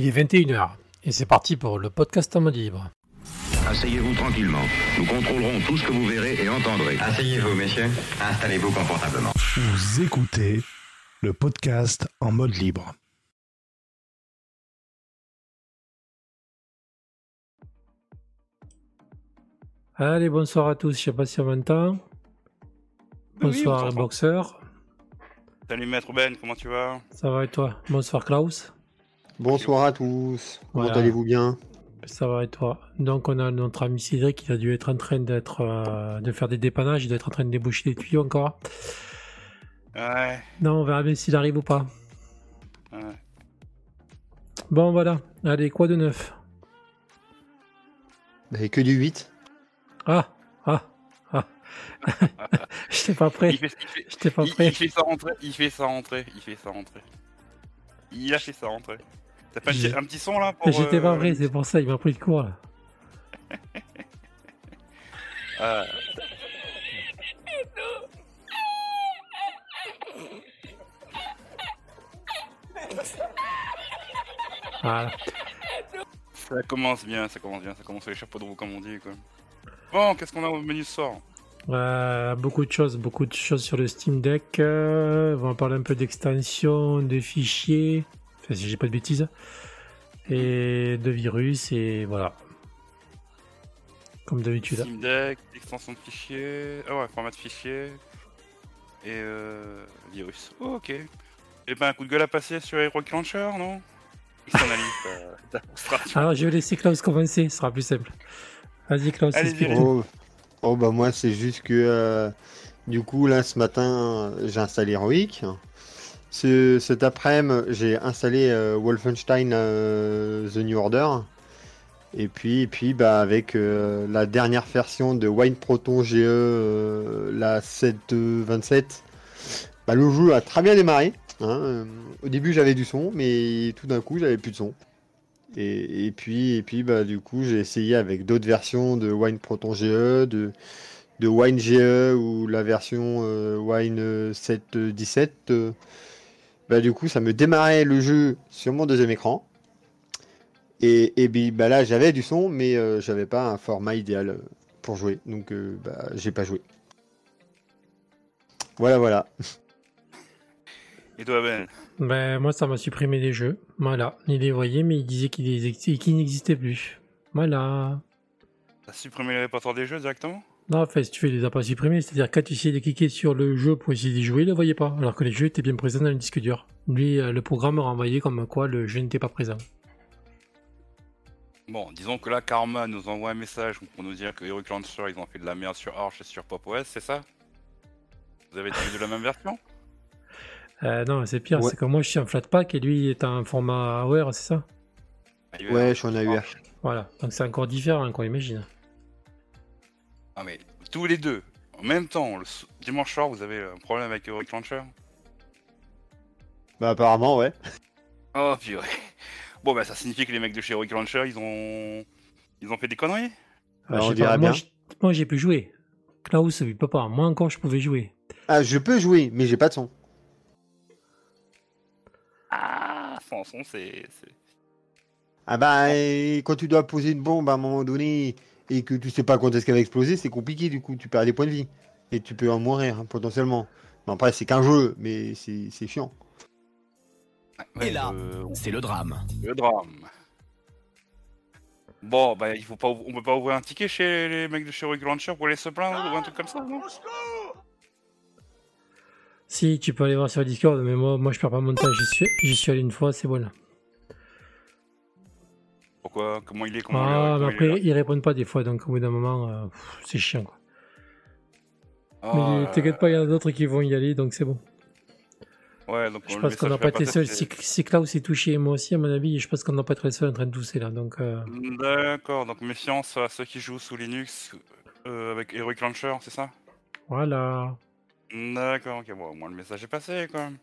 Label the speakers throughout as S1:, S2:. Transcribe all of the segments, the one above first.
S1: Il est 21h et c'est parti pour le podcast en mode libre.
S2: Asseyez-vous tranquillement. Nous contrôlerons tout ce que vous verrez et entendrez.
S3: Asseyez-vous, messieurs. Installez-vous confortablement.
S4: Vous écoutez le podcast en mode libre.
S1: Allez, bonsoir à tous, je sais pas si on m'entend. Bonsoir
S5: Oui, on
S1: Boxer,
S5: Salut Maître Ben, comment tu vas?
S1: Ça va et toi? Bonsoir Klaus,
S6: Bonsoir à tous. Comment
S1: Voilà.
S6: allez-vous bien?
S1: Ça va et toi? Donc on a notre ami Cédric qui a dû être en train d'être euh, de faire des dépannages, il doit être en train de déboucher des tuyaux encore.
S5: Ouais,
S1: Non, on verra bien s'il arrive ou pas.
S5: ouais.
S1: Bon voilà, allez, quoi de neuf?
S6: Bah, Que du 8
S1: Ah Ah Ah J'étais pas prêt,
S5: fait, il, fait,
S1: j'étais pas
S5: il-
S1: prêt.
S5: il fait sa rentrée, il fait sa rentrée, il fait sa rentrée. Il a fait sa rentrée. T'as pas un petit, son là pour...
S1: J'étais pas
S5: euh,
S1: prêt, c'est pour ça, il m'a pris le cours là.
S5: ah,
S1: Voilà.
S5: ça commence bien, ça commence bien, ça commence sur les chapeaux de roue comme on dit quoi. Bon, qu'est-ce qu'on a au menu soir?
S1: Euh, beaucoup de choses, beaucoup de choses sur le Steam Deck. euh, on va parler un peu d'extension, de fichiers, si j'ai pas de bêtises, et de virus, et voilà. Comme d'habitude.
S5: Steam Deck, extension de fichier, ah ouais, format de fichier, et euh, virus. Oh, ok. J'ai pas un coup de gueule à passer sur Hero Launcher, non? Frustration.
S1: Alors, je vais laisser Klaus commencer, ce sera plus simple. Vas-y, Klaus,
S6: oh, oh, bah moi c'est juste que euh, du coup là ce matin j'ai installé Heroic. Ce, cet après-midi j'ai installé euh, Wolfenstein euh, The New Order. Et puis, et puis bah, avec euh, la dernière version de Wine Proton GE, la 727, bah, le jeu a très bien démarré. hein. Au début j'avais du son, mais tout d'un coup j'avais plus de son. Et, et puis, et puis bah, du coup, j'ai essayé avec d'autres versions de Wine Proton GE, de, de Wine GE ou la version Wine euh, 717. Bah, du coup, ça me démarrait le jeu sur mon deuxième écran. Et, et bah, là, j'avais du son, mais euh, j'avais pas un format idéal euh, pour jouer. Donc, euh, bah, j'ai pas joué. Voilà, voilà.
S5: Et toi Ben?
S1: Ben, moi, ça m'a supprimé des jeux. Voilà. Il les voyait, mais il disait qu'il ex- qu'il n'existait plus. Voilà.
S5: T'as supprimé le répertoire des jeux directement?
S1: Non, enfin, si tu veux, il les a pas supprimés. C'est-à-dire, quand tu essayais de cliquer sur le jeu pour essayer d'y jouer, il le voyait pas. Alors que les jeux étaient bien présents dans le disque dur. Lui, euh, le programme renvoyait comme quoi le jeu n'était pas présent.
S5: Bon, disons que là, Karma nous envoie un message pour nous dire que Hero Launcher, ils ont fait de la merde sur Arch et sur Pop OS, c'est ça? Vous avez été de la même version?
S1: Euh, non, c'est pire.
S6: Ouais.
S1: C'est que moi, je suis en Flatpak et lui est en format AOR, c'est ça?
S6: Ouais, je suis en AUR.
S1: Voilà. Donc, c'est encore différent, quoi, imagine.
S5: Ah mais, tous les deux, en même temps, le s- dimanche soir, vous avez un problème avec Hero Launcher
S6: Bah, apparemment, ouais.
S5: Oh purée Bon bah ça signifie que les mecs de chez Hero Launcher, ils ont... Ils ont fait des conneries?
S6: Alors,
S1: je
S6: on
S1: sais
S6: dirait
S1: moi,
S6: bien.
S1: moi, j'ai pu jouer. Klaus, peut pas. Moi encore, je pouvais jouer.
S6: Ah, je peux jouer, mais j'ai pas de son.
S5: Ah Sans son, c'est... c'est-
S6: Ah bah, quand tu dois poser une bombe à un moment donné et que tu sais pas quand est-ce qu'elle va exploser, c'est compliqué du coup, tu perds des points de vie. Et tu peux en mourir hein, potentiellement. Bon, après, c'est qu'un jeu, mais c'est c'est chiant.
S5: Ouais,
S7: Et là, c'est le drame.
S5: Le drame. Bon, bah, il faut pas, on peut pas ouvrir un ticket chez les mecs de chez Hero Launcher pour aller se plaindre ou un truc comme ça, non?
S1: Si, tu peux aller voir sur Discord, mais moi, moi je perds pas mon temps. J'y suis, j'y suis allé une fois, c'est bon.
S5: Pourquoi Comment il est comment
S1: Ah,
S5: il est,
S1: mais
S5: comment il est
S1: après, ils répondent pas des fois, donc au bout d'un moment, euh, c'est chiant, quoi. Mais
S5: Ah,
S1: t'inquiète pas, il y en a d'autres qui vont y aller, donc c'est bon.
S5: Ouais, donc
S1: Je pense qu'on n'a pas été seul. Si, Klaus est touché, et moi aussi, à mon avis, je pense qu'on n'a pas été seul en train de tousser là. Donc, euh,
S5: D'accord, donc méfiance à ceux qui jouent sous Linux euh, avec Heroic Launcher, c'est ça?
S1: Voilà.
S5: D'accord, ok, bon, au moins le message est passé quand même.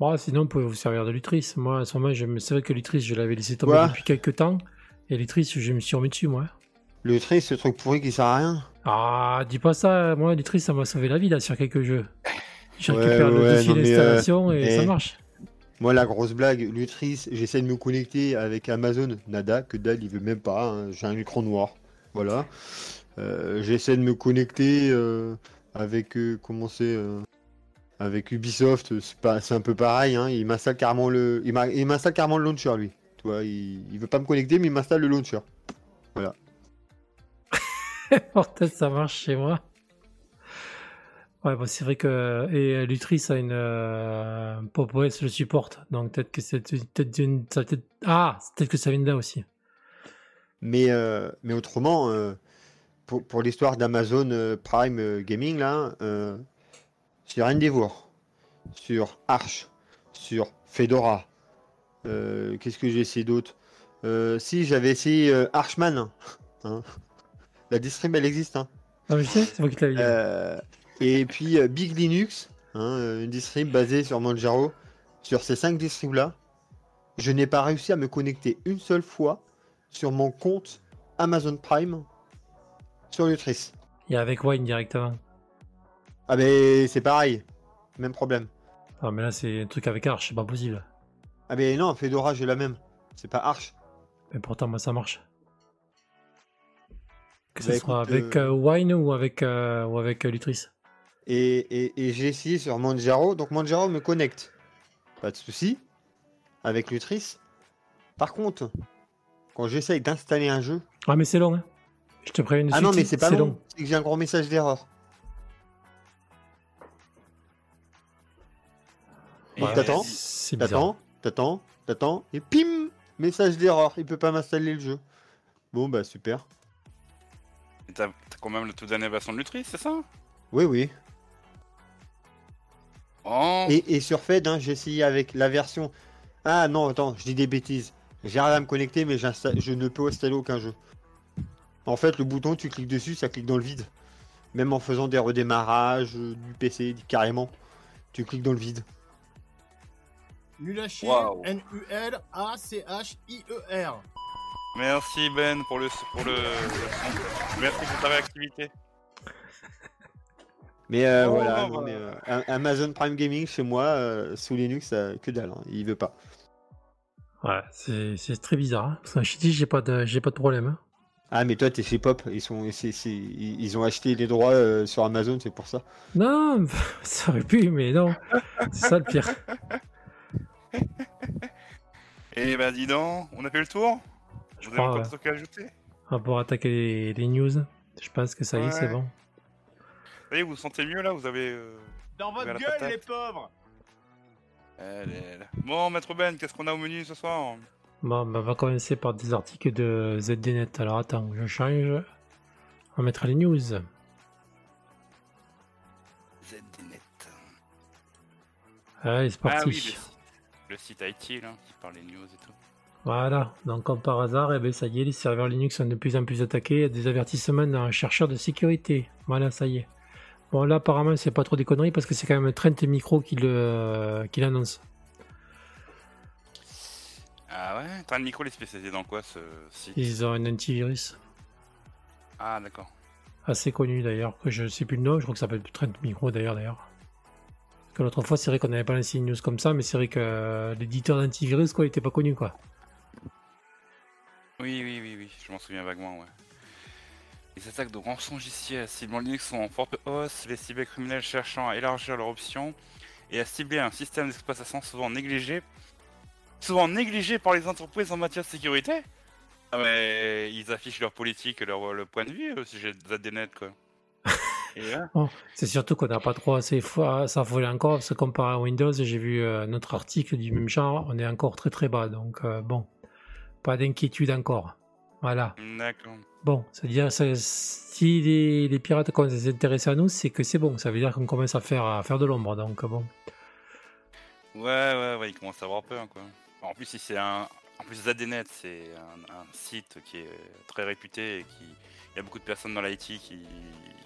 S1: Bon, sinon, vous pouvez vous servir de l'Utris. Moi, à ce moment, je me- c'est vrai que l'Utris, je l'avais laissé tomber
S6: Quoi?
S1: depuis quelques temps. Et l'Utris, je me suis remis dessus, moi.
S6: Le tri, ce truc pourri qui sert à rien?
S1: Ah, dis pas ça. Moi, l'Utris, ça m'a sauvé la vie, là, sur quelques jeux. Je
S6: Ouais,
S1: récupère le
S6: ouais, mais,
S1: d'installation et
S6: eh.
S1: ça marche.
S6: Moi, la grosse blague, Lutris, j'essaie de me connecter avec Amazon, nada, que dalle, il veut même pas. hein, J'ai un écran noir. Voilà. Euh, j'essaie de me connecter euh, avec euh, comment c'est euh, avec Ubisoft, c'est pas, c'est un peu pareil. Hein, il m'installe carrément le, il m'installe carrément le launcher lui. Tu vois, il, il veut pas me connecter, mais il m'installe le launcher.
S1: Peut-être ça marche chez moi. Ouais, bon, c'est vrai que et euh, Lutris a une euh, Pop OS le supporte, donc peut-être que c'est peut-être une ça peut-être ah peut-être que ça vient de là aussi.
S6: Mais, euh, mais autrement, euh, pour, pour l'histoire d'Amazon Prime Gaming, là, sur Endeavour, sur Arch, sur Fedora, qu'est-ce que j'ai essayé d'autre Euh, Si, j'avais essayé euh, Archman. hein. La distrib, elle existe. Hein.
S1: Non, mais je sais, c'est moi qui.
S6: Euh, et puis euh, Big Linux, hein, euh, une distrib basée sur Manjaro. Sur ces cinq distribs-là, je n'ai pas réussi à me connecter une seule fois sur mon compte Amazon Prime sur Lutris.
S1: A avec Wine directement.
S6: Ah mais c'est pareil, même problème.
S1: Ah mais là c'est un truc avec Arch, c'est pas possible.
S6: Ah mais non, Fedora j'ai la même, c'est pas Arch.
S1: Mais pourtant moi ça marche. Que
S6: Bah,
S1: ce soit
S6: écoute,
S1: avec
S6: euh,
S1: euh, Wine ou avec euh, ou avec euh, Lutris.
S6: Et, et- et j'ai essayé sur Manjaro, donc Manjaro me connecte. Pas de souci, avec Lutris. Par contre, quand j'essaye d'installer un jeu,
S1: Ah mais c'est long hein. Je te préviens
S6: ah
S1: suite,
S6: non mais c'est pas long, c'est que j'ai un gros message d'erreur. T'attends. T'attends, t'attends, t'attends, et pim Message d'erreur, il peut pas m'installer le jeu. Bon bah super.
S5: et T'as quand même le tout dernier version de Lutris, c'est ça?
S6: Oui oui.
S5: Oh
S6: Et, et sur Fed, hein, j'ai essayé avec la version... Ah non, attends, je dis des bêtises. J'arrive à me connecter mais je ne peux installer aucun jeu. En fait, le bouton, tu cliques dessus, ça clique dans le vide. Même en faisant des redémarrages euh, du PC, carrément. Tu cliques dans le vide.
S7: Nul à chier,
S5: Waouh.
S7: N-U-L-A-C-H-I-E-R.
S5: Merci Ben pour le pour le, le son. Merci pour ta réactivité.
S6: Mais euh,
S5: Oh,
S6: voilà, non, mais, euh, Am- Amazon Prime Gaming chez moi, euh, sous Linux, euh, que dalle, hein, il veut pas.
S1: Ouais, c'est c'est très bizarre. Hein. Parce que je te dis, j'ai pas de j'ai pas de problème. Hein.
S6: Ah mais toi t'es chez Pop, ils sont, ils ont acheté les droits euh, sur Amazon, c'est pour ça.
S1: Non, ça aurait pu, mais non. C'est ça le pire.
S5: Et bah dis donc, on a fait le tour?
S1: Je
S5: Vous avez
S1: crois,
S5: encore
S1: ouais.
S5: des trucs à ajouter?
S1: On va pouvoir attaquer les, les news. Je pense que ça y est, c'est bon.
S5: Y est, vous vous sentez mieux là? Vous avez... euh,
S7: Dans votre
S5: Vers la
S7: gueule,
S5: patate.
S7: les pauvres
S5: elle est là. Bon, Maître Ben, qu'est-ce qu'on a au menu ce soir?
S1: Bon, bah, on va commencer par des articles de ZDNet. Alors attends, je change. On mettra les news.
S5: ZDNet.
S1: Allez, c'est
S5: Ah
S1: parti.
S5: oui, le site, IT là, qui parle des news et tout.
S1: Voilà, donc comme par hasard, eh ben, ça y est, les serveurs Linux sont de plus en plus attaqués. Il y a des avertissements d'un chercheur de sécurité. Voilà, ça y est. Bon, là, apparemment, c'est pas trop des conneries parce que c'est quand même Trent Micro qui l'annonce.
S5: Ah ouais? T'as un micro, les spécialisé dans quoi ce site?
S1: Ils ont un antivirus
S5: Ah d'accord.
S1: assez connu d'ailleurs, que je sais plus le nom, je crois que ça s'appelle Trent Micro d'ailleurs. d'ailleurs. Que l'autre fois, c'est vrai qu'on n'avait pas lancé une news comme ça, mais c'est vrai que euh, l'éditeur d'antivirus, quoi, il était pas connu, quoi.
S5: Oui, oui, oui, oui, je m'en souviens vaguement, ouais. Les attaques de rançongiciels ciblant Linux sont en forte hausse, les cybercriminels cherchant à élargir leurs options et à cibler un système d'exploitation souvent négligé, souvent négligé par les entreprises en matière de sécurité. Ah mais ils affichent leur politique leur, le point de vue au sujet de ZDNet, quoi.
S1: C'est surtout qu'on n'a pas trop assez fois s'affoler encore, parce que comparé à Windows, j'ai vu euh, notre article du même genre, on est encore très très bas, donc euh, bon, pas d'inquiétude encore. Voilà.
S5: d'accord.
S1: Bon, c'est-à-dire si les, les pirates commencent à s'intéresser à nous, c'est que c'est bon, ça veut dire qu'on commence à faire, à faire de l'ombre, donc bon.
S5: Ouais, ouais, ouais, ils commencent à avoir peur, quoi. En plus, si c'est un... En plus, ZDNet, c'est un, un site qui est très réputé et qui... Y a beaucoup de personnes dans l'IT qui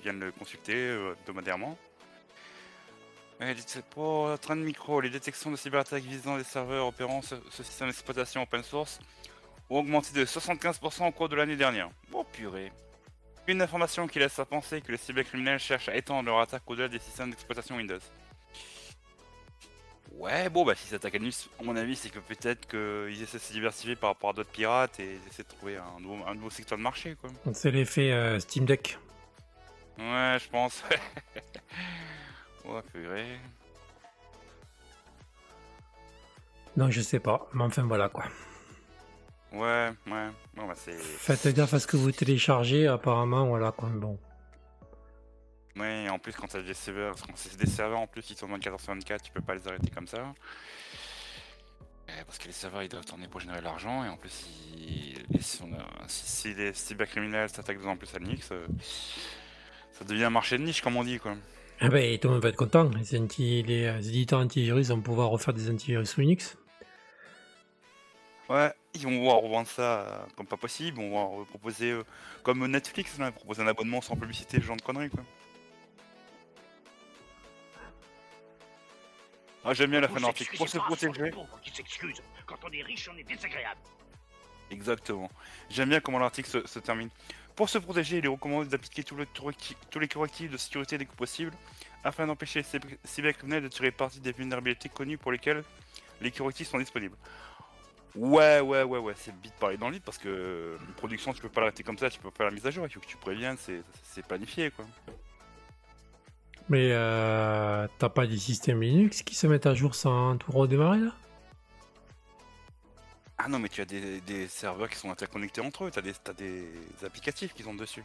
S5: viennent le consulter euh, hebdomadairement. Pour train de micro, les détections de cyberattaques visant des serveurs opérant ce, ce système d'exploitation open source ont augmenté de 75% au cours de l'année dernière. Oh purée. Une information qui laisse à penser que les cybercriminels cherchent à étendre leur attaque au-delà des systèmes d'exploitation Windows. Ouais, bon, bah si ça attaque à Linux, à mon avis, c'est que peut-être qu'ils essaient de se diversifier par rapport à d'autres pirates et ils essaient de trouver un nouveau, un nouveau secteur de marché, quoi.
S1: C'est l'effet euh, Steam Deck.
S5: Ouais, je pense. ouais, purée.
S1: Donc je sais pas, mais enfin voilà quoi.
S5: Ouais, ouais. Bon, bah c'est.
S1: Faites gaffe à ce que vous téléchargez, apparemment, voilà quoi. Bon.
S5: Ouais, et en plus, quand t'as des serveurs, quand c'est des serveurs en plus qui sont en 24 sur 24, tu peux pas les arrêter comme ça. Euh, Parce que les serveurs ils doivent tourner pour générer de l'argent et en plus si, et si, on a- si- si les cybercriminels s'attaquent de plus en plus à Linux, euh, ça devient un marché de niche comme on dit quoi.
S1: Ah ben, tout le monde va être content. Les, anti- les, euh, éditeurs antivirus vont pouvoir refaire des antivirus sous Linux.
S5: Ouais, ils vont voir revendre ça euh, comme pas possible, on va euh, proposer euh, comme Netflix, là, proposer un abonnement sans publicité, ce genre de conneries quoi. Ah, j'aime bien la fin de l'article. Pour se protéger.
S8: qui s'excuse. Quand on est riche, on est désagréable.
S5: Exactement. J'aime bien comment l'article se, se termine. Pour se protéger, il est recommandé d'appliquer tous les, correcti- tous les correctifs de sécurité dès que possible, afin d'empêcher les cyber- cybercriminels de tirer parti des vulnérabilités connues pour lesquelles les correctifs sont disponibles. Ouais, ouais, ouais, ouais, c'est vite parler dans le vide parce que une production, tu peux pas l'arrêter comme ça, tu peux pas faire la mise à jour, il faut que tu préviennes, c'est planifié quoi.
S1: Mais euh, t'as pas des systèmes Linux qui se mettent à jour sans tout redémarrer là?
S5: Ah non, mais tu as des, des serveurs qui sont interconnectés entre eux, t'as des, t'as des applicatifs qui sont dessus.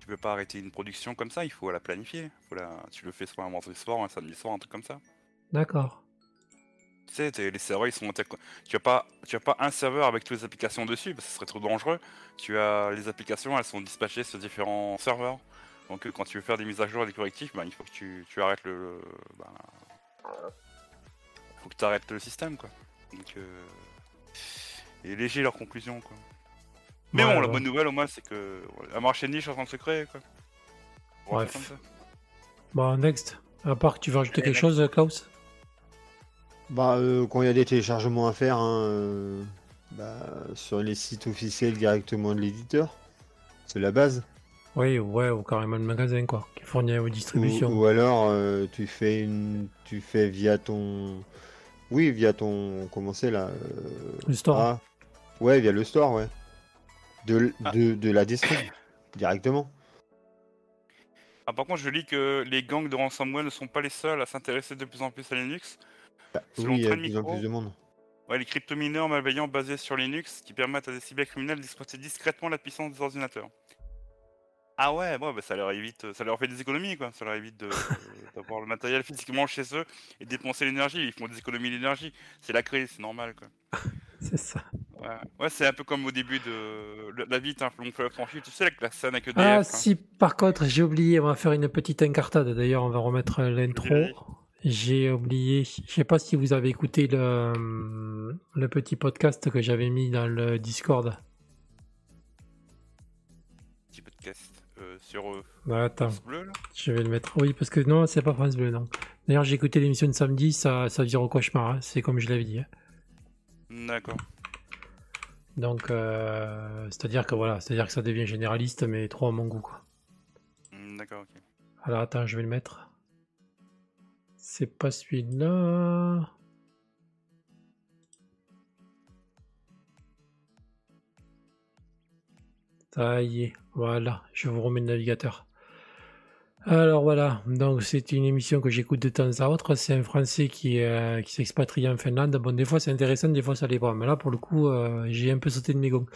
S5: Tu peux pas arrêter une production comme ça, il faut la planifier. Faut la... Tu le fais soit un vendredi soir, un samedi soir, un truc comme ça.
S1: D'accord.
S5: Tu sais, les serveurs ils sont Tu as pas, tu as pas un serveur avec toutes les applications dessus, parce que ce serait trop dangereux. Tu as les applications, elles sont dispatchées sur différents serveurs. Donc euh, quand tu veux faire des mises à jour et des correctifs, bah, il faut que tu, tu arrêtes le. le- bah, faut que tu arrêtes le système quoi. Donc euh, et léger leur conclusion quoi. Mais
S1: Ouais,
S5: bon, la bonne nouvelle au moins c'est que un marché de niche est en train de se créer quoi.
S1: Bref. Bon, next. À part que tu veux rajouter quelque chose, Klaus?
S6: Bah, euh, quand il y a des téléchargements à faire, hein, euh, bah, sur les sites officiels directement de l'éditeur, c'est la base.
S1: Oui, ouais, ou carrément le magasin quoi, qui fournit aux
S6: Ou,
S1: distributions.
S6: ou alors, euh, tu fais une, tu fais via ton, oui, via ton, comment c'est là euh,
S1: Le store.
S6: ah, ouais, via le store, ouais, de, l-
S5: Ah.
S6: de, de la distrib directement.
S5: Ah, par contre, je lis que les gangs de ransomware ne sont pas les seuls à s'intéresser de plus en plus à Linux.
S6: Bah, oui, il y a de plus en plus de monde.
S5: Ouais, les cryptomineurs malveillants basés sur Linux qui permettent à des cybercriminels d'exploiter discrètement la puissance des ordinateurs. Ah ouais, bon, bah, ça leur évite, ça leur fait des économies quoi. Ça leur évite de- d'avoir le matériel physiquement chez eux et dépenser l'énergie. Ils font des économies d'énergie. C'est la crise, c'est normal quoi.
S1: C'est ça.
S5: Ouais, ouais c'est un peu comme au début de le- la vie d'un long fleuve franchi. Tu sais avec la scène avec EDF.
S1: Ah,
S5: hein.
S1: si par contre, j'ai oublié, on va faire une petite incartade. D'ailleurs, on va remettre l'intro.
S5: Vas-y.
S1: J'ai oublié, je sais pas si vous avez écouté le, le petit podcast que j'avais mis dans le Discord.
S5: Sur euh,
S1: Bah, attends,
S5: France Bleu là.
S1: je vais le mettre. Oui, parce que non, c'est pas France Bleu, non. D'ailleurs, j'ai écouté l'émission de samedi, ça, ça vire au cauchemar, hein, c'est comme je l'avais dit. hein.
S5: D'accord.
S1: Donc, euh, c'est-à-dire que voilà, c'est-à-dire que ça devient généraliste, mais trop à mon goût, quoi.
S5: Hmm, D'accord, ok.
S1: Alors, attends, je vais le mettre. C'est pas celui-là. Ça y est, voilà, je vous remets le navigateur. Alors voilà, donc c'est une émission que j'écoute de temps à autre. C'est un Français qui, euh, s'expatrie en Finlande. Bon, des fois c'est intéressant, des fois ça l'est pas. Mais là, pour le coup, euh, j'ai un peu sauté de mes gonds.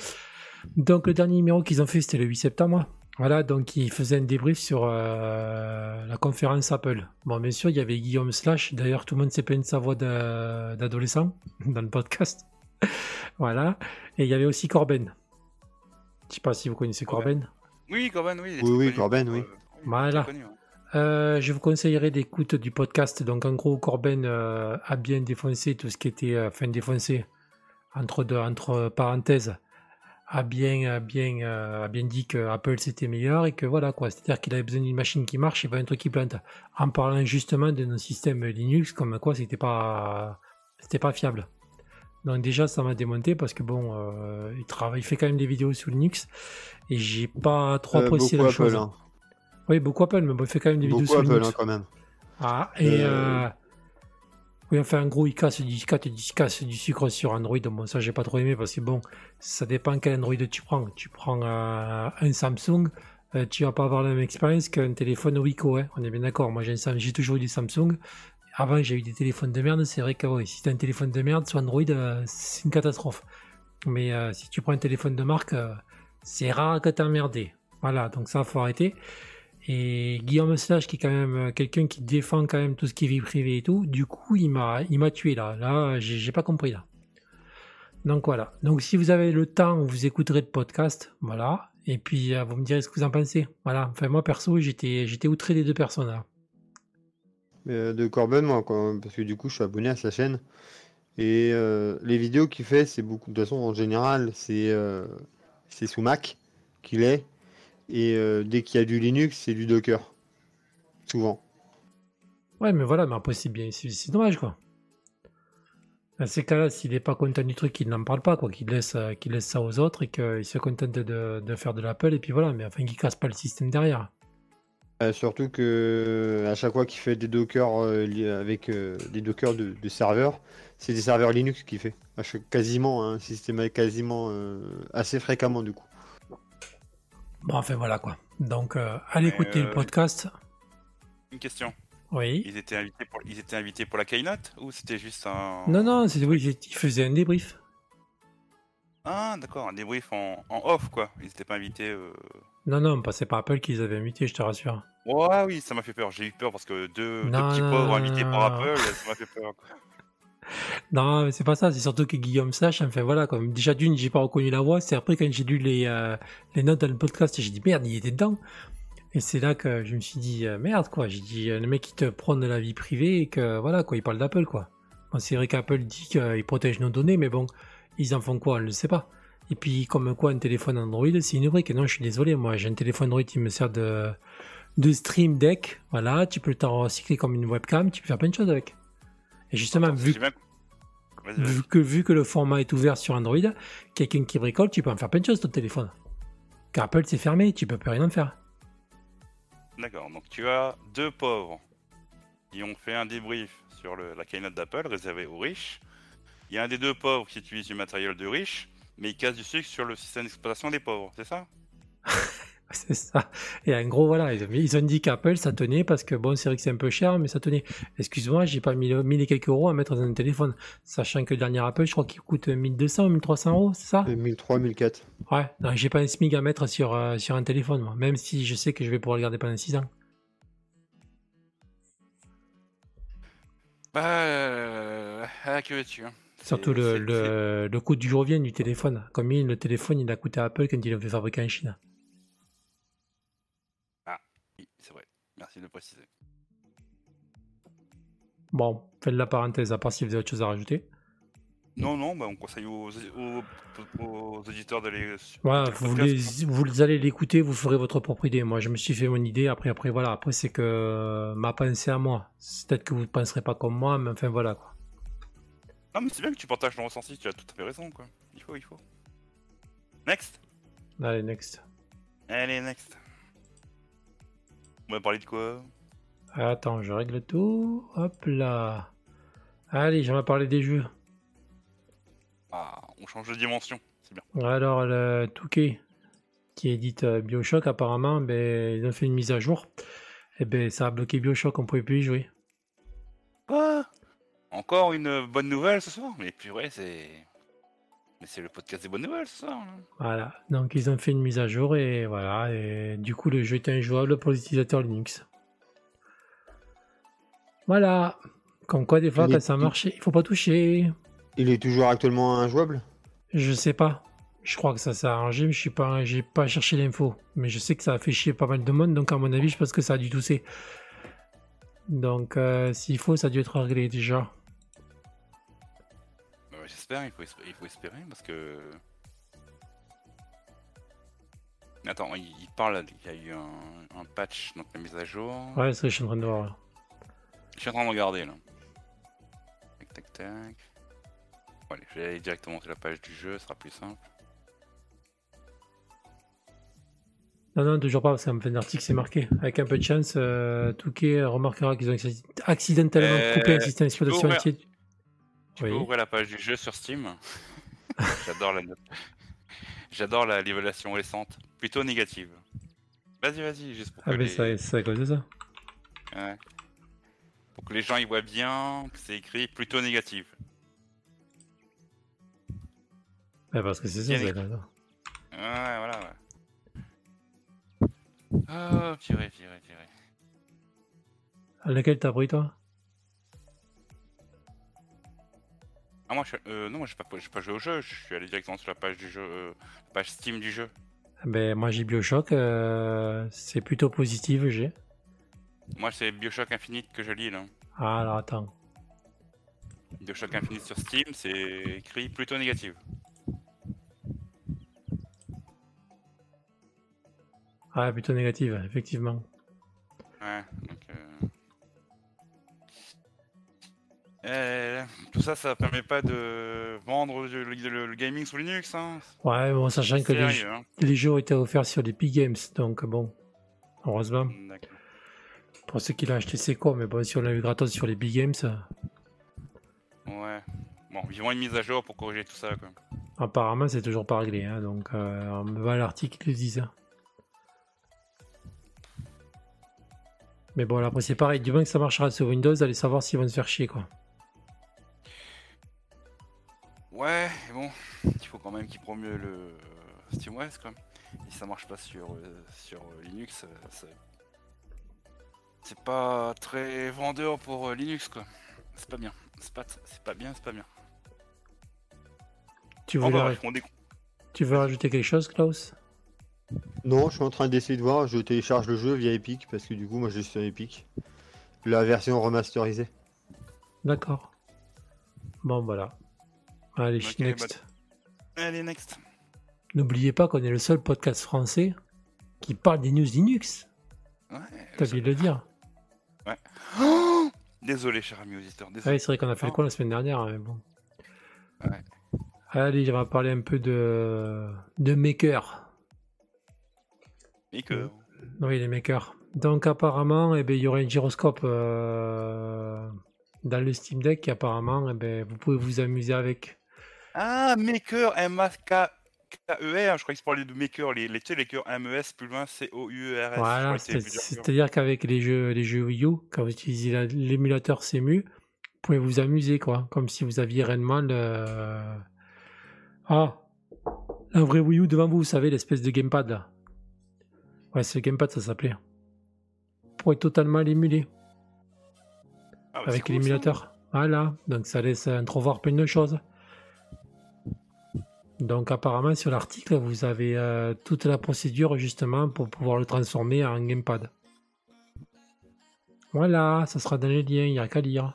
S1: Donc le dernier numéro qu'ils ont fait, c'était le 8 septembre. Voilà, donc ils faisaient un débrief sur euh, la conférence Apple. Bon, bien sûr, il y avait Guillaume Slash. D'ailleurs, tout le monde s'est plaint de sa voix d'a- d'adolescent dans le podcast. voilà. Et il y avait aussi Corben. Je sais pas si vous connaissez Corben.
S5: Oui, Corben, oui.
S6: Oui, oui,
S5: connu.
S6: Corben, oui.
S5: Euh,
S1: Voilà.
S5: ouais.
S1: Euh, je vous conseillerais d'écoute du podcast. Donc, en gros, Corben euh, a bien défoncé tout ce qui était, euh, enfin, défoncé entre deux, entre parenthèses, a bien, a bien, euh, a bien dit que Apple c'était meilleur et que voilà quoi. C'est-à-dire qu'il avait besoin d'une machine qui marche et pas un truc qui plante. En parlant justement de nos systèmes Linux, comme quoi c'était pas, c'était pas fiable. Donc déjà, ça m'a démonté parce que bon, euh, il travaille, il fait quand même des vidéos sur Linux et j'ai pas trop
S6: Euh,
S1: apprécié la chose.
S6: Apple, hein.
S1: Oui, beaucoup Apple, mais bon, il fait quand même des vidéos
S6: Apple
S1: Linux.
S6: hein, quand même.
S1: Ah, et,
S6: Euh,
S1: euh, Oui, enfin, en gros, il casse du, il casse du, sucre sur Android. Bon, ça, j'ai pas trop aimé parce que bon, ça dépend quel Android tu prends. Tu prends un Samsung, tu vas pas avoir la même expérience qu'un téléphone Wiko. Hein. On est bien d'accord. Moi, j'ai un j'ai toujours eu des Samsung. Avant, j'ai eu des téléphones de merde. C'est vrai que si t'as un téléphone de merde sur Android, euh, c'est une catastrophe. Mais euh, si tu prends un téléphone de marque, euh, c'est rare que t'as emmerdé. Voilà, donc ça, faut arrêter. Et Guillaume Slash, qui est quand même quelqu'un qui défend quand même tout ce qui est vie privée et tout, du coup, il m'a, il m'a tué là. Là, j'ai pas compris là. Donc voilà. Donc si vous avez le temps, vous écouterez le podcast, voilà. Et puis vous me direz ce que vous en pensez. Voilà. Enfin moi perso, j'étais, j'étais outré des deux personnes là.
S6: Euh, de Corben, moi, quoi, parce que du coup, je suis abonné à sa chaîne. Et euh, les vidéos qu'il fait, c'est beaucoup. De toute façon, en général, c'est euh, c'est sous Mac qu'il est. Et dès qu'il y a du Linux, c'est du Docker. Souvent.
S1: Ouais, mais voilà, mais après c'est bien, c'est, dommage quoi. Dans ces cas-là, s'il n'est pas content du truc, il n'en parle pas, quoi, qu'il laisse, qu'il laisse ça aux autres et qu'il se contente de, faire de l'Apple, et puis voilà, mais enfin qu'il casse pas le système derrière.
S6: Euh, surtout que à chaque fois qu'il fait des Docker euh, avec euh, des Docker de, de serveurs, c'est des serveurs Linux qu'il fait. À chaque- quasiment, hein, système quasiment euh, assez fréquemment du coup.
S1: Bon, enfin voilà quoi. Donc, euh, allez
S5: Mais,
S1: écouter le
S5: euh,
S1: podcast.
S5: Une question.
S1: Oui.
S5: Ils étaient invités pour, ils étaient invités pour la keynote ou c'était juste un.
S1: Non, non, c'est, oui, il faisait un débrief.
S5: Ah, d'accord, un débrief en, en off quoi. Ils étaient pas invités.
S1: Non, non, pas- c'est pas Apple qui les avait invités, je te rassure.
S5: Ouais, oui, ça m'a fait peur. J'ai eu peur parce que deux, deux
S1: Non,
S5: petits
S1: non,
S5: pauvres
S1: non,
S5: invités
S1: non,
S5: par
S1: non.
S5: Apple, ça m'a fait peur. quoi.
S1: Non, mais c'est pas ça, c'est surtout que Guillaume Sache, enfin voilà, comme déjà d'une, j'ai pas reconnu la voix, c'est après quand j'ai lu les, euh, les notes dans le podcast, j'ai dit merde, il était dedans. Et c'est là que je me suis dit euh, merde quoi, j'ai dit euh, le mec qui te prône la vie privée et que voilà quoi, il parle d'Apple quoi. Bon, c'est vrai qu'Apple dit qu'il protège nos données, mais bon, ils en font quoi, on ne le sait pas. Et puis comme quoi un téléphone Android, c'est une brique. Et non, je suis désolé, moi j'ai un téléphone Android qui me sert de, de Stream Deck, voilà, tu peux t'en recycler comme une webcam, tu peux faire plein de choses avec. Et justement, vu que, vu que le format est ouvert sur Android, quelqu'un qui bricole, tu peux en faire plein de choses ton téléphone. Car Apple c'est fermé, tu peux plus rien en faire.
S5: D'accord, donc tu as deux pauvres qui ont fait un débrief sur le- la keynote d'Apple réservée aux riches. Il y a un des deux pauvres qui utilise du matériel de riches, mais il casse du sucre sur le système d'exploitation des pauvres, c'est ça?
S1: C'est ça. Et en gros, voilà, ils ont, dit qu'Apple ça tenait parce que bon, c'est vrai que c'est un peu cher, mais ça tenait. Excuse-moi, j'ai pas mis, mis les quelques euros à mettre dans un téléphone. Sachant que le dernier Apple, je crois qu'il coûte 1200 ou 1300 euros, c'est ça?
S6: Euh, 1003, 1004.
S1: Ouais, donc j'ai pas un SMIC à mettre sur, euh, sur un téléphone, moi. Même si je sais que je vais pouvoir le garder pendant 6 ans.
S5: Bah, euh, ah, que veux-tu hein?
S1: Surtout le, le, le coût du revient du téléphone. Combien le téléphone il a coûté à Apple quand il l'a fait fabriquer en Chine
S5: Oui, c'est vrai, merci de le préciser.
S1: Bon, faites la parenthèse, à part si vous avez autre chose à rajouter.
S5: Non, non, bah, on conseille aux, aux, aux auditeurs d'aller
S1: Voilà, vous, les- vous allez l'écouter, vous ferez votre propre idée. Moi, je me suis fait mon idée. Après, après, voilà. Après, c'est que ma pensée à moi. C'est Peut-être que vous ne penserez pas comme moi, mais enfin, voilà. Quoi.
S5: Non, mais c'est bien que tu partages ton ressenti, tu as tout à fait raison, quoi. Il faut, il faut. Next
S1: Allez, next.
S5: Allez, next. On va parler de quoi?
S1: Attends, je règle tout. Hop là. Allez, j'aimerais parler des jeux.
S5: Ah, on change de dimension, c'est bien.
S1: Alors, le Touquet, qui édite euh, Bioshock, apparemment, ben, ils ont fait une mise à jour. Et ben, ça a bloqué Bioshock, on pouvait plus y jouer.
S5: Quoi? Encore une bonne nouvelle ce soir Mais purée, c'est... Mais c'est le podcast des bonnes nouvelles ce soir. là.
S1: Voilà. Donc, ils ont fait une mise à jour et voilà. Et du coup, le jeu est injouable pour les utilisateurs Linux. Voilà. Comme quoi, des fois,
S6: Il est-
S1: quand ça marche, il faut pas toucher.
S6: Il est toujours actuellement injouable?
S1: Je sais pas. Je crois que ça s'est arrangé, mais je suis pas, j'ai pas cherché l'info. Mais je sais que ça a fait chier pas mal de monde, donc à mon avis, je pense que ça a dû tousser. Donc, euh, s'il faut, ça a dû être réglé déjà.
S5: J'espère, il faut, esp- il faut espérer parce que... Attends, il, il parle, il y a eu un, un patch, donc la mise à jour.
S1: Ouais, c'est je suis en train de voir. là.
S5: Je suis en train de regarder là. Tac tac tac. Bon, allez, je vais aller directement sur la page du jeu, ce sera plus simple.
S1: Non, non, toujours pas, parce qu'en fin d'article, c'est marqué. Avec un peu de chance, euh, Touquet remarquera qu'ils ont acci- accidentellement
S5: Euh,
S1: coupé un système d'exploitation.
S5: Tu
S1: Oui.
S5: peux ouvrir la page du jeu sur Steam. J'adore la note. J'adore la l'évaluation récente. Plutôt négative. Vas-y, vas-y, juste pour que,
S1: Ah, mais
S5: les...
S1: ça- c'est à cause de ça.
S5: ouais. pour que les gens y voient bien que c'est écrit plutôt négative.
S1: Ouais, parce que c'est ça, c'est ça.
S5: Ouais, voilà, ouais. Oh, purée, purée, purée.
S1: À laquelle t'as pris, toi?
S5: Ah, moi, je, euh, non, moi, j'ai pas, j'ai pas joué au jeu, je suis allé directement sur la page du jeu, euh, la page Steam du jeu.
S1: Ben, moi, j'ai Bioshock. euh, c'est plutôt positif, j'ai.
S5: Moi, c'est Bioshock Infinite que je lis, là.
S1: Ah, alors attends.
S5: Bioshock Infinite sur Steam, c'est écrit plutôt négative.
S1: Ah, plutôt négative, effectivement.
S5: Ouais, donc. Euh... tout ça, ça permet pas de vendre le, le- le gaming sous Linux, hein.
S1: Ouais, bon, sachant que les,
S5: hein.
S1: les jeux ont été offerts sur l'Epic Games, donc bon, heureusement. Pour ceux qui l'ont acheté, c'est quoi? Mais bon, si on l'a eu gratos sur l'Epic Games, euh,
S5: Ouais. Bon, ils vont une mise à jour pour corriger tout ça, quoi.
S1: apparemment, c'est toujours pas réglé. Hein, donc, euh, on va à l'article, ils le disent. hein. Mais bon, là, après, c'est pareil. Du moins que ça marchera sur Windows, allez savoir s'ils vont se faire chier, quoi.
S5: Ouais, mais bon, il faut quand même qu'ils promeuvent le euh, SteamOS, quoi. Et si ça marche pas sur, euh, sur euh, Linux, c'est- pas très vendeur pour euh, Linux, quoi. C'est pas bien. C'est pas, c'est pas bien, c'est pas bien.
S1: Tu
S5: Oh,
S1: veux,
S5: bah,
S1: tu veux rajouter quelque chose, Klaus?
S6: Non, je suis en train d'essayer de voir. Je télécharge le jeu via Epic parce que du coup, moi, je suis sur Epic. La version remasterisée.
S1: D'accord. Bon, voilà. Allez, next.
S5: Allez, next.
S1: N'oubliez pas qu'on est le seul podcast français qui parle des news Linux.
S5: Ouais,
S1: T'as
S5: le
S1: oublié de le dire.
S5: Oh désolé, cher ami auditeur, désolé.
S1: Ouais, c'est vrai qu'on a fait le coup la semaine dernière, mais bon.
S5: Ouais.
S1: Allez, on va parler un peu de, de Maker.
S5: Et que...
S1: Oui, les Makers. Donc, apparemment, eh ben, il y aurait un gyroscope euh, dans le Steam Deck. Apparemment, eh ben, vous pouvez vous amuser avec.
S5: Ah, Maker, M-A-K-E-R, je crois qu'ils se parlaient de Maker, les, les, les cœurs M-E-S, plus loin, C-O-U-E-R-S.
S1: Voilà, c'est- c'est-à-dire qu'avec les jeux, les jeux Wii U, quand vous utilisez la- l'émulateur CMU, vous pouvez vous amuser, quoi. Comme si vous aviez réellement le. Ah Un vrai Wii U devant vous, vous savez, l'espèce de gamepad là. Ouais, c'est le gamepad, ça s'appelait. Vous pourrez totalement l'émuler
S5: Ah, bah, c'est
S1: avec l'émulateur. Voilà, donc ça laisse entrevoir plein de choses. Donc apparemment sur l'article, vous avez euh, toute la procédure justement pour pouvoir le transformer en gamepad. Voilà, ça sera dans les liens, il n'y a qu'à lire.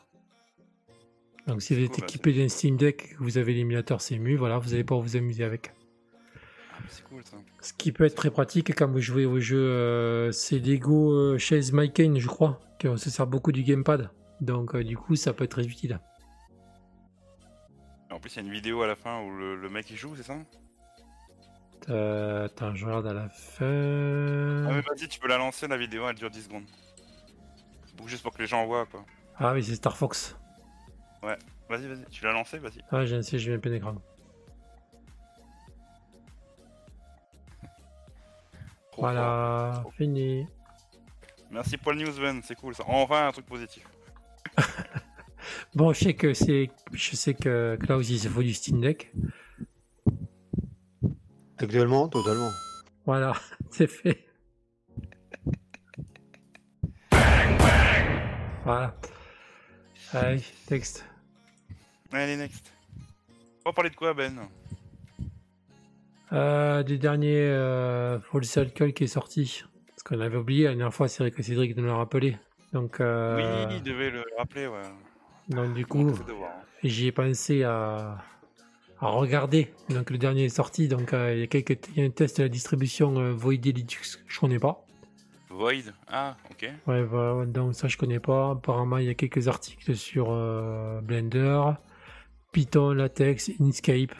S1: Donc si vous êtes
S5: cool, bah,
S1: équipé d'un Steam Deck et que vous avez l'émulateur CMU, voilà, vous allez pouvoir vous amuser avec.
S5: Ah, c'est cool ça.
S1: Ce qui peut être très pratique quand vous jouez au jeu, euh, c'est Lego euh, Chase My Cane, je crois, qu'on se sert beaucoup du gamepad. Donc euh, du coup, ça peut être très utile.
S5: En plus, il y a une vidéo à la fin où le, le mec il joue, c'est ça
S1: attends, je regarde à la
S5: Ah,
S1: fin.
S5: mais vas-y, tu peux la lancer, la vidéo, elle dure 10 secondes. Pour- juste pour que les gens voient quoi.
S1: Ah oui, c'est Star Fox.
S5: Vas-y, vas-y, tu l'as lancé, vas-y.
S1: Ah, j'ai je viens plein d'écran.
S5: Trop
S1: Voilà, fini.
S5: Merci pour le news, Ben, c'est cool ça. Enfin, un truc positif.
S1: Bon, je sais que c'est, je sais que Klaus il se faut du Steam Deck.
S6: Actuellement, totalement.
S1: Voilà, c'est fait. Voilà. Allez, texte.
S5: Allez, next. On va parler de quoi, Ben?
S1: Euh, du dernier euh, Full Circle qui est sorti. Parce qu'on avait oublié la dernière fois, c'est vrai que Cédric nous l'a rappelé. Donc, euh,
S5: Oui, il devait le rappeler, ouais.
S1: Donc du coup,
S5: hein.
S1: j'y ai pensé à, à regarder. Donc le dernier est sorti, donc euh, il y a quelques il y a un test de la distribution euh, Void Linux que je connais pas.
S5: Void Ah, ok.
S1: Ouais, voilà, donc ça je connais pas. Apparemment, il y a quelques articles sur euh, Blender, Python, Latex, Inkscape.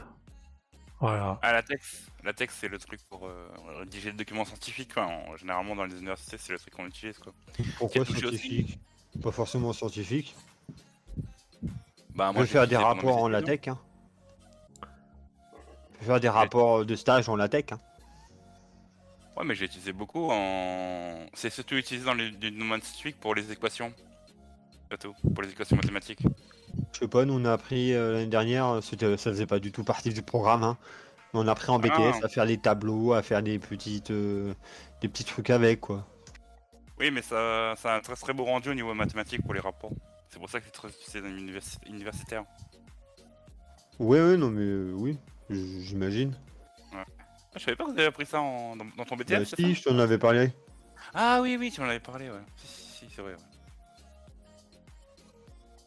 S1: Voilà.
S5: Ah, la texte, la texte c'est le truc pour euh, rédiger des documents scientifiques. Généralement dans les universités, c'est le truc qu'on utilise quoi.
S6: Pourquoi scientifique? Pas forcément scientifique.
S5: Bah,
S6: On peut
S5: j'ai
S6: faire des rapports en latex. Hein. On peut faire des rapports de stage en latex. Hein.
S5: hein. Ouais, mais j'ai utilisé beaucoup en. C'est surtout utilisé dans les, scientifiques pour les équations. Surtout, pour les équations mathématiques.
S6: Je sais pas, nous on a appris euh, l'année dernière, c'était- ça faisait pas du tout partie du programme. Hein. Mais on a appris en BTS
S5: Ah.
S6: à faire des tableaux, à faire des petites, euh, des petits trucs avec quoi.
S5: Oui, mais ça, ça a un très très beau rendu au niveau mathématique pour les rapports. C'est pour ça que c'est très utilisé dans universitaire.
S6: Ouais, ouais, non mais euh, oui, j'imagine.
S5: Ah, je savais pas que vous avez appris ça en- dans, dans ton BTS,
S6: Bah,
S5: c'est
S6: si,
S5: ça
S6: je t'en avais parlé.
S5: Ah oui, oui, tu m'en avais parlé, ouais. Si, si, si, c'est vrai, ouais.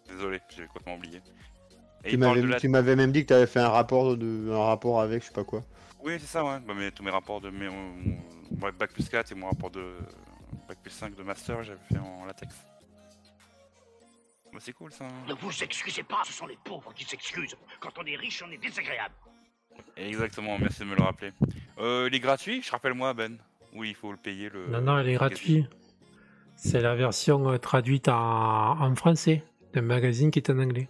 S5: Désolé, j'avais complètement oublié. Et
S6: Tu
S5: il parle
S6: m'avais
S5: de la...
S6: tu m'avais même dit que t'avais fait un rapport, de, un rapport avec, je sais pas quoi.
S5: Oui, c'est ça, ouais. Bah, mais tous mes rapports de mes, mon- mon bac plus 4 et mon rapport de bac plus 5 de master, j'avais fait en latex. Bah, c'est cool ça.
S8: Ne vous excusez pas, ce sont les pauvres qui s'excusent. Quand on est riche, on est désagréable.
S5: Exactement, merci de me le rappeler. Euh, il est gratuit, je rappelle-moi, Ben. Oui, il faut le payer le.
S1: Non, non, elle est gratuite. C'est la version euh, traduite en, en français d'un magazine qui est en anglais.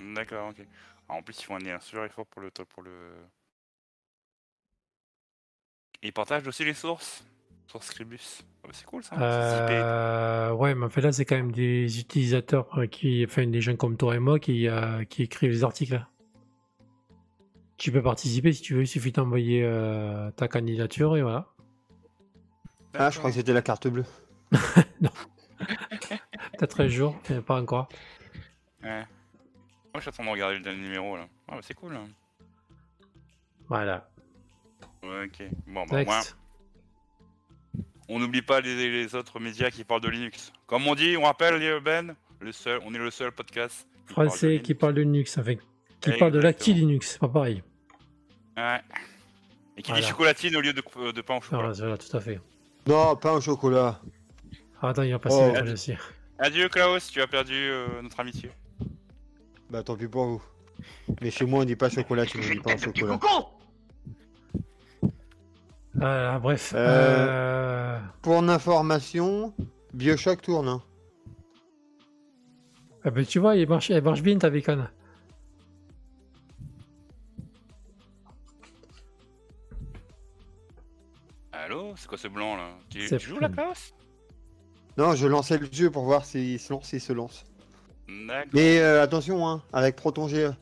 S5: D'accord, ok. Ah, en plus, ils font un, un super effort pour le. Pour le... Ils partagent aussi les sources. Source Scribus. Ah, bah, c'est cool ça.
S1: Euh, ouais, mais en fait là, c'est quand même des utilisateurs euh, qui, enfin des gens comme toi et moi qui, euh, qui écrivent les articles. Tu peux participer si tu veux, il suffit d'envoyer euh, ta candidature et voilà.
S6: Ah, je crois que c'était la carte bleue.
S1: Peut-être un jour, mais pas encore.
S5: Ouais. Moi, je suis en train de regarder le dernier numéro là. Ah, bah, c'est cool. Hein.
S1: Voilà.
S5: Ouais, ok. Bon, bah, au moins,
S1: Next.
S5: On n'oublie pas les, les autres médias qui parlent de Linux. Comme on dit, on rappelle euh, Ben, le seul, on est le seul podcast. qui
S1: Français qui parle de Linux, enfin, qui parle de l'acti Linux, c'est pas pareil.
S5: Ouais. Et qui
S1: Voilà.
S5: dit chocolatine au lieu de, de pain au
S1: Ah,
S5: chocolat.
S1: voilà, tout à fait.
S6: Non, pas au chocolat.
S1: Ah, attends, il va passer
S6: Oh.
S1: aussi.
S5: Adieu Klaus, tu as perdu euh, notre amitié.
S6: Bah tant pis pour vous. Mais chez moi on dit pas chocolat, tu me dis pas
S8: petit
S6: chocolat.
S8: coucou
S1: Ah, bref.
S6: Euh,
S1: euh,
S6: Pour l'information, Bioshock tourne. Hein.
S1: ah ben, tu vois, il marche, elle marche bien ta bécane.
S5: Allô C'est quoi ce blanc là? Tu, tu joues la Klaus
S6: Non, je lançais le jeu pour voir s'il se lance, s'il se lance. Mais euh, attention, hein, avec Proton GE,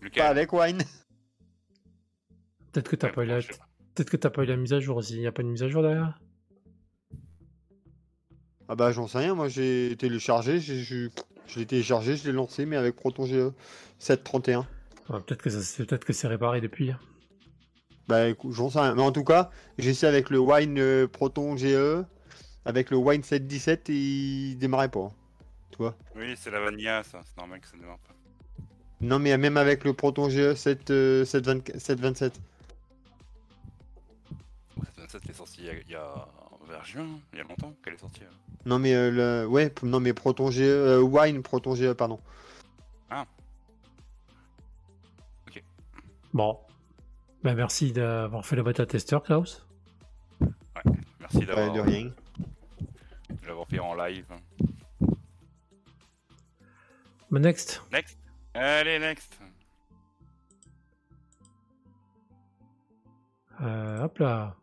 S5: Lequel?
S6: Pas avec Wine.
S1: Peut-être que t'as pas eu la... Peut-être que t'as pas eu la mise à jour aussi. Il n'y a pas de mise à jour derrière?
S6: Ah bah j'en sais rien, moi j'ai téléchargé, j'ai- je, l'ai téléchargé, je l'ai lancé, mais avec Proton GE 7.31.
S1: Ouais, Peut-être que ça- c'est peut-être que c'est réparé depuis.
S6: Bah écoute, j'en sais rien. Mais en tout cas, j'ai essayé avec le Wine euh, Proton GE, avec le Wine 717 et il démarrait pas. hein. Tu vois
S5: Oui, c'est la vanilla, ça. C'est normal que ça ne démarre pas.
S6: Non mais même avec le Proton GE 7, euh, 724 727.
S5: Bon, cette 27 elle est sortie il y a, il y a- vers juin, il y a longtemps qu'elle est sortie. euh.
S6: Non mais euh, le... ouais, p- non mais Proton euh, Wine Proton GE, pardon.
S1: Bon. Ben, merci d'avoir fait le bêta testeur, Klaus.
S5: Merci
S6: Ouais,
S5: d'avoir
S6: de rien.
S5: de l'avoir fait en live.
S1: Mais next.
S5: Next Allez, next
S1: Euh, hop là.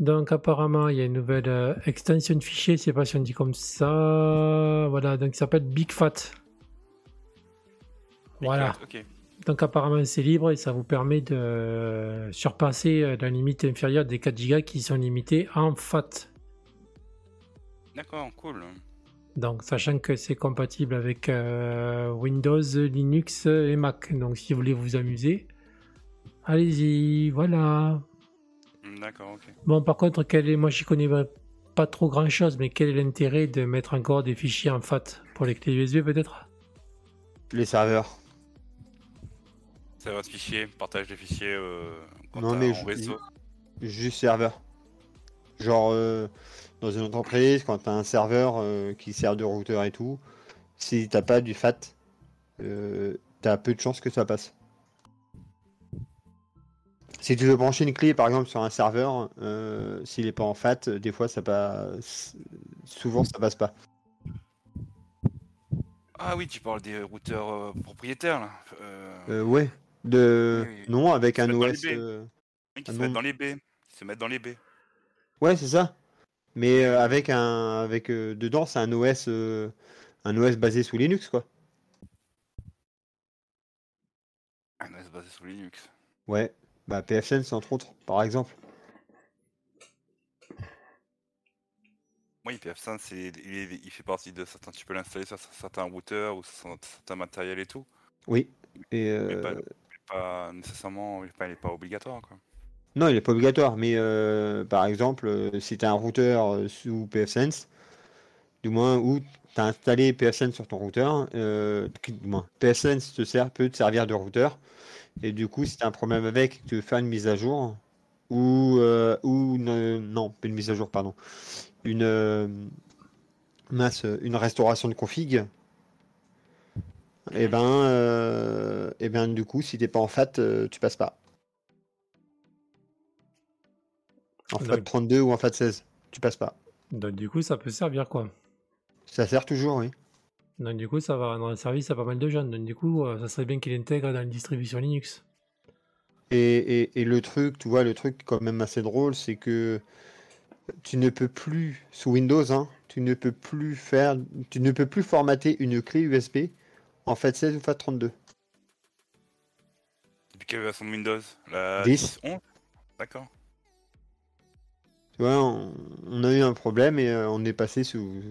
S1: Donc apparemment, il y a une nouvelle euh, extension de fichier, je sais pas si on dit comme ça. Voilà, donc ça s'appelle Big Fat. Voilà. Donc apparemment c'est libre et ça vous permet de surpasser euh, la limite inférieure des 4 Go qui sont limités en FAT.
S5: D'accord, cool.
S1: Donc sachant que c'est compatible avec euh, Windows, Linux et Mac. Donc si vous voulez vous amuser, allez-y, voilà.
S5: D'accord, ok.
S1: Bon par contre, quel est, moi j'y connais pas trop grand chose, mais quel est l'intérêt de mettre encore des fichiers en FAT Pour les clés USB peut-être?
S6: Les serveurs.
S5: Ça va de fichiers, partage des fichiers euh, quand
S6: Non,
S5: t'as
S6: mais. Juste serveur. Genre euh, dans une entreprise, quand t'as un serveur euh, qui sert de routeur et tout, si t'as pas du FAT, euh, t'as peu de chances que ça passe. Si tu veux brancher une clé, par exemple, sur un serveur, euh, s'il n'est pas en FAT, euh, des fois, ça passe. Souvent, ça passe pas.
S5: Ah oui, tu parles des routeurs euh, propriétaires là. Euh,
S6: ouais. De...
S5: Oui, oui.
S6: Non, avec un OS. euh,
S5: qui
S6: ah
S5: se mettent dans les baies. Qui se mettent dans les baies.
S6: Ouais, c'est ça. Mais euh, avec un. Avec, euh, dedans, c'est un OS. euh, Un OS basé sous Linux, quoi.
S5: Non, c'est basé sous Linux.
S6: Ouais. Bah, PFSense, entre autres, par exemple.
S5: Oui, PF5, c'est, il, il fait partie de certains. Tu peux l'installer sur certains routeurs ou sur certains matériels et tout.
S6: Oui. Et.
S5: Mais
S6: euh,
S5: pas, mais pas nécessairement. Il n'est pas, il est pas obligatoire quoi.
S6: Non, il n'est pas obligatoire, mais euh, par exemple, euh, si tu as un routeur sous PFSense, du moins, ou tu as installé PFSense sur ton routeur, euh, du moins, PFSense te sert, peut te servir de routeur, et du coup, si tu as un problème avec, tu veux faire une mise à jour, ou, euh, ou une- non, pas une mise à jour, pardon, une, euh, mince, une restauration de config, et ben, euh, et ben, du coup, si t'es pas en FAT, tu passes pas. En FAT 32 ou en FAT 16, tu passes pas.
S1: Donc, du coup, ça peut servir quoi.
S6: Ça sert toujours, oui.
S1: Donc, du coup, ça va rendre service à pas mal de gens. Donc, du coup, euh, ça serait bien qu'il intègre dans une distribution Linux.
S6: Et, et- et le truc, tu vois, le truc quand même assez drôle, c'est que tu ne peux plus, sous Windows, hein, tu ne peux plus faire, tu ne peux plus formater une clé USB en FAT 16 ou FAT 32.
S5: Depuis quelle version de Windows? La
S6: 10.
S5: 11 D'accord.
S6: Tu vois, on, on a eu un problème et euh, on est passé sous,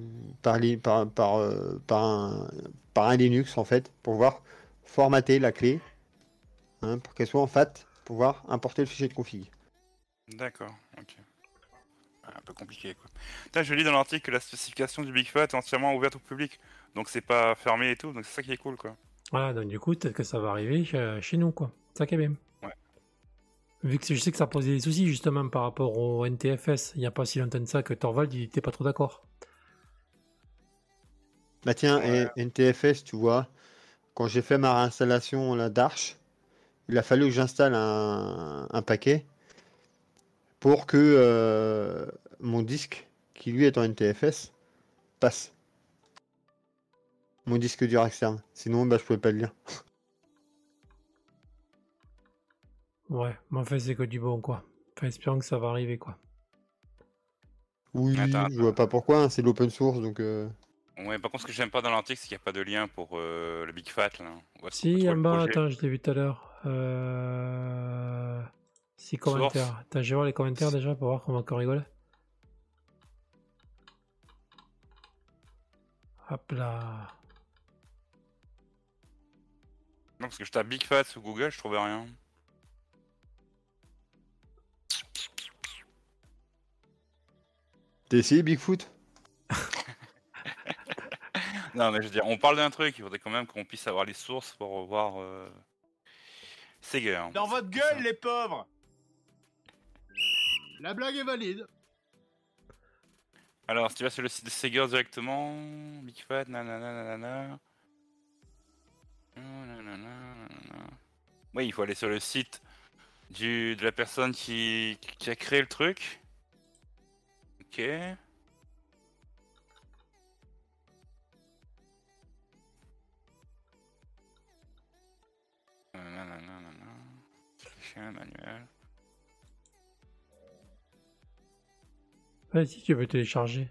S6: par, li- par, par, euh, par, un, par un Linux en fait pour pouvoir formater la clé hein, pour qu'elle soit en FAT, pour pouvoir importer le fichier de config.
S5: D'accord, ok. Un peu compliqué quoi. Je lis dans l'article que la spécification du Big Fat est entièrement ouverte au public. Donc c'est pas fermé et tout, donc c'est ça qui est cool quoi.
S1: Voilà, donc du coup, peut-être que ça va arriver chez, chez nous, quoi. C'est ça qui est bien. Vu que je sais que ça posait des soucis, justement, par rapport au NTFS. Il n'y a pas si longtemps de ça que Torvald, il était pas trop d'accord.
S6: Bah tiens,
S5: Ouais.
S6: et NTFS, tu vois, quand j'ai fait ma réinstallation là, d'Arch, il a fallu que j'installe un, un paquet pour que euh, mon disque, qui lui est en NTFS, passe. Mon disque dur externe. Sinon, bah, je pouvais pas le lire.
S1: Ouais, mais en fait, c'est que du bon, quoi. Enfin, espérons que ça va arriver, quoi.
S6: Oui,
S5: Attends,
S6: je vois pas pourquoi, hein, c'est de l'open source, donc... euh,
S5: Ouais, par contre, ce que j'aime pas dans l'article, c'est qu'il n'y a pas de lien pour euh, le Big Fat là.
S1: Si, en bas, attends, je l'ai vu tout à l'heure. Euh... Si,
S5: Source.
S1: commentaires. Attends, je vais voir les commentaires déjà pour voir comment on rigole. Hop là.
S5: Non, parce que je tape Big Fat sur Google, je trouvais rien.
S6: T'as essayé Bigfoot?
S5: Non, mais je veux dire, on parle d'un truc, il faudrait quand même qu'on puisse avoir les sources pour voir. Euh... Seger.
S7: Dans votre gueule, les pauvres La blague est valide.
S5: Alors, si tu vas sur le site de Seger directement, Big Fat, nanana, nanana. Nanana, nanana. Oui, il faut aller sur le site du, de la personne qui, qui a créé le truc. Ok. Nanana. Fichier manuel.
S1: Ouais, si tu veux télécharger.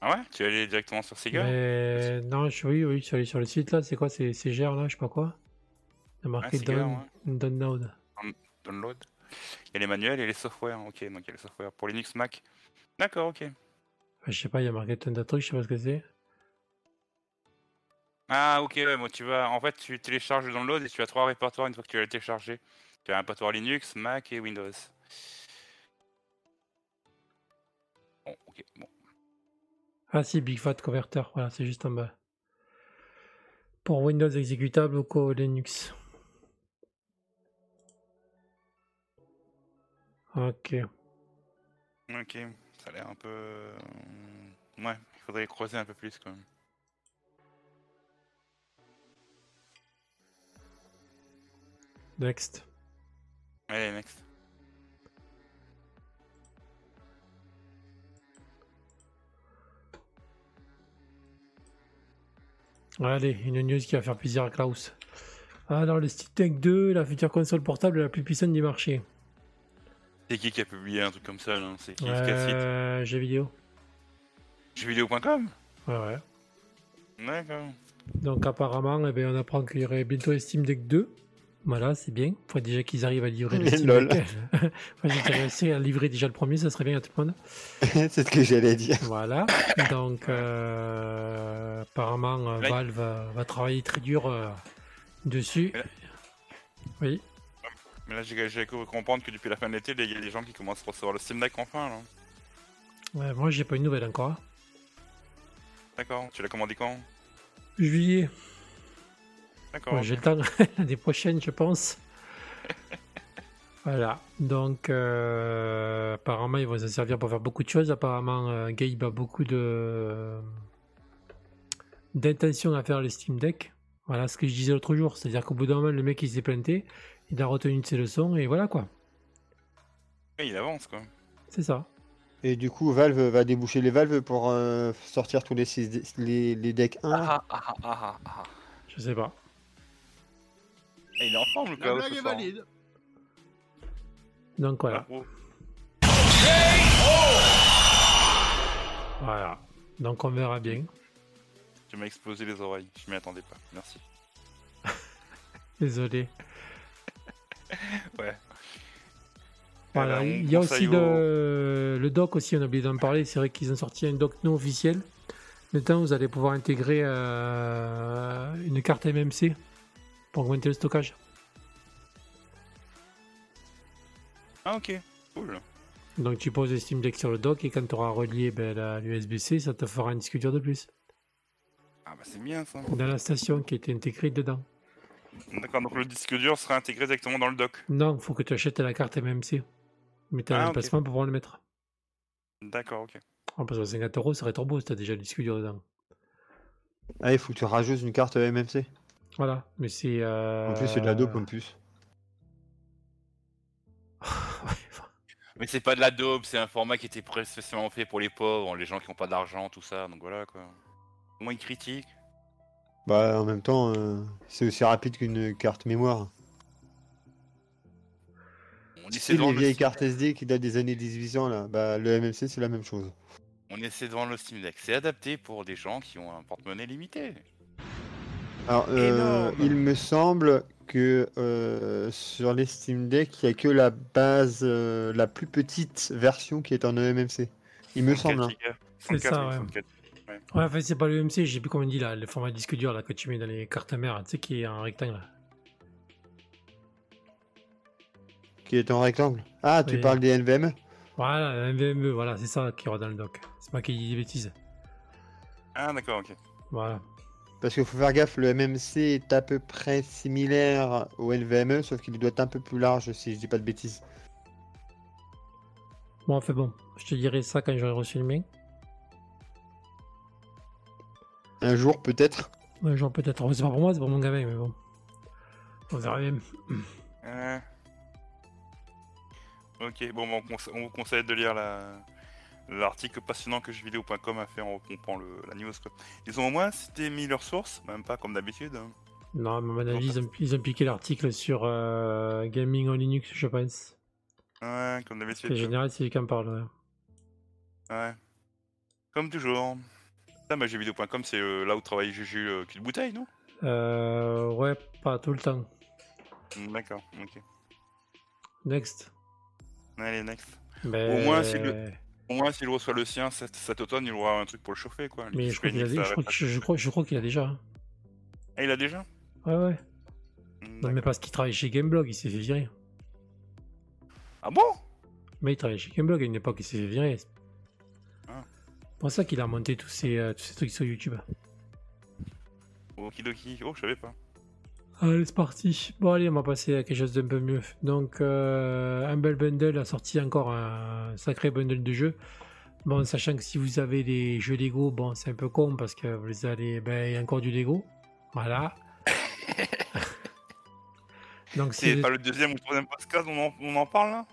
S5: Ah ouais? Tu es allé directement sur Seger
S1: Mais non, je, oui, oui, je suis allé sur le site là. C'est quoi? C'est c'est GR là, je sais pas quoi. Il y a marqué
S5: Seger,
S1: down,
S5: ouais.
S1: download.
S5: Download? Il y a les manuels et les softwares. Ok, donc il y a les softwares pour Linux, Mac. D'accord, ok.
S1: Je sais pas, il y a marqué plein de trucs, je sais pas ce que c'est.
S5: Ah ok, ouais, moi tu vas, en fait tu télécharges le download et tu as trois répertoires une fois que tu l'as téléchargé. Tu as un répertoire Linux, Mac et Windows. Bon, ok, bon.
S1: Ah si, Big Fat Converter, voilà, c'est juste en bas. Pour Windows exécutable ou Linux. Ok.
S5: Ok, ça a l'air un peu... euh, Ouais, il faudrait creuser un peu plus quand même.
S1: Next.
S5: Allez, next.
S1: Allez, une news qui va faire plaisir à Klaus. Alors, le Steam Deck 2, la future console portable la plus puissante du marché.
S5: C'est qui qui a publié un truc comme ça, là C'est qui
S1: Euh, jeux vidéo.
S5: Jeuxvideo.com
S1: Ouais, ouais.
S5: D'accord.
S1: Donc, apparemment, eh ben, on apprend qu'il y aurait bientôt Steam Deck 2. Voilà, c'est bien. Faut déjà qu'ils arrivent à livrer le Steam
S6: Lol.
S1: Deck. Enfin, j'ai réussi à livrer déjà le premier, ça serait bien à tout le monde.
S6: c'est ce que j'allais dire.
S1: Voilà. Donc, euh, apparemment,
S5: Ouais.
S1: Valve va, va travailler très dur euh, dessus. Oui.
S5: Mais là, j'ai cru comprendre que depuis la fin de l'été, il y a des gens qui commencent à recevoir le Steam Deck enfin, là.
S1: Ouais, moi, j'ai pas une nouvelle encore.
S5: D'accord. Tu l'as commandé quand?
S1: Juillet.
S5: D'accord.
S1: Ouais, J'ai le temps l'année prochaine, je pense. voilà. Donc, euh, apparemment, ils vont s'en servir pour faire beaucoup de choses. Apparemment, euh, Gabe a beaucoup de d'intention à faire le Steam Deck. Voilà ce que je disais l'autre jour. C'est-à-dire qu'au bout d'un moment, le mec, il s'est planté. Il a retenu de ses leçons et voilà quoi.
S5: Ouais, il avance, quoi.
S1: C'est ça.
S6: Et du coup, Valve va déboucher les valves pour euh, sortir tous les, six- les, les decks 1.
S5: Ah ah ah ah ah.
S1: Je sais pas.
S5: Et il est en forme, le
S7: La blague est valide.
S1: Donc voilà.
S5: Ah, oh.
S1: Voilà. Donc on verra bien.
S5: Tu m'as explosé les oreilles. Je m'y attendais pas. Merci.
S1: Désolé.
S5: Ouais.
S1: Voilà,
S5: Alors, on
S1: il y a aussi le, le dock aussi, on a oublié d'en parler. C'est vrai qu'ils ont sorti un dock non officiel. Maintenant, vous allez pouvoir intégrer euh, une carte MMC pour augmenter le stockage.
S5: Ah, ok. Cool.
S1: Donc, tu poses le Steam Deck sur le dock et quand tu auras relié ben, la- l'USB-C, ça te fera un disque dur de plus
S5: Ah, bah, c'est bien, ça.
S1: dans la station qui était intégrée dedans.
S5: D'accord, donc le disque dur sera intégré directement dans le dock.
S1: Non, il faut que tu achètes la carte MMC. Mais tu as
S5: Ah,
S1: un emplacement pour pouvoir le mettre.
S5: D'accord, ok.
S1: En plus, à 50 euros, ça serait trop beau si tu as déjà le disque dur dedans.
S6: Ah, il faut que tu rajoutes une carte MMC.
S1: Voilà, mais c'est. euh,
S6: En plus, c'est de la dope en plus.
S5: Mais c'est pas de la dope, c'est un format qui était spécialement fait pour les pauvres, les gens qui ont pas d'argent, tout ça, donc voilà quoi. Comment ils critiquent
S6: Bah, en même temps, euh, c'est aussi rapide qu'une carte mémoire.
S5: On essaie de
S6: les
S5: le
S6: vieilles cartes SD qui datent des années 1800, là, bah, le MMC, c'est la même chose.
S5: On essaie de vendre le Steam Deck. C'est adapté pour des gens qui ont un porte-monnaie limité.
S6: Alors, euh, il me semble que euh, sur les Steam Deck, il n'y a que la base, euh, la plus petite version qui est en EMMC. Il me semble. hein.
S5: 64 gigas.
S1: C'est
S5: 64,
S1: ça,
S5: oui,
S1: ouais.
S5: 64.
S1: Ouais, en fait, c'est pas le MC, j'ai plus comment on dit là, le format disque dur là que tu mets dans les cartes mères, tu sais, qui est en rectangle.
S6: Qui est en rectangle. Ah, tu
S1: Oui.
S6: parles des NVMe
S1: Voilà, un NVMe, voilà, c'est ça qui aura dans le dock. C'est moi qui dis des bêtises.
S5: Ah d'accord, ok.
S1: Voilà.
S6: Parce qu'il faut faire gaffe, le MMC est à peu près similaire au NVMe, sauf qu'il doit être un peu plus large, si je dis pas de bêtises.
S1: Bon, enfin bon, je te dirai ça quand j'aurai reçu le mien.
S6: Un jour, peut-être.
S1: Un jour peut-être. C'est pas pour moi, c'est pour mon gamin, mais bon. On verra bien.
S5: Euh. Ok, bon, bah, on, conse- on vous conseille de lire la- l'article passionnant que jeuxvideo.com a fait en regroupant le, la news. Quoi. Ils ont au moins cité mis leurs sources, même pas comme d'habitude. hein.
S1: Non, mais à mon avis, ils ont, ils ont piqué l'article sur euh, Gaming en Linux, je pense.
S5: Ouais, comme
S1: En
S5: d'habitude.
S1: général, c'est lui qui en parle. ouais.
S5: Ouais. Comme toujours. Bah, jeuxvideo.com, c'est euh, là où travaille Juju euh, cul de bouteille, non?
S1: Euh, ouais, pas tout le temps.
S5: Mm, D'accord, ok.
S1: Next.
S5: Allez, next.
S1: Ben,
S5: moins, si le- Au moins, s'il reçoit le sien cet, cet automne, il aura un truc pour le chauffer, quoi.
S1: Mais je crois qu'il a, je crois,
S5: ça
S1: que- je, crois, je crois qu'il a déjà. hein.
S5: Ah, il a déjà?
S1: Ouais, ouais.
S5: Mm,
S1: Non, mais parce qu'il travaille chez Gameblog, il s'est fait virer.
S5: Ah bon?
S1: Mais il travaille chez Gameblog à une époque, il s'est fait virer. C'est pour ça qu'il a monté tous ces, euh, tous ces trucs sur YouTube.
S5: Okidoki. Oh, je savais pas.
S1: Allez, c'est parti. Bon, allez, on va passer à quelque chose d'un peu mieux. Donc, euh, Humble Bundle a sorti encore un sacré bundle de jeux. Bon, sachant que si vous avez des jeux Lego, bon, c'est un peu con parce que vous allez. Ben, il y a encore du Lego. Voilà. Donc
S5: C'est pas le deuxième ou troisième podcast, on en, on en parle là?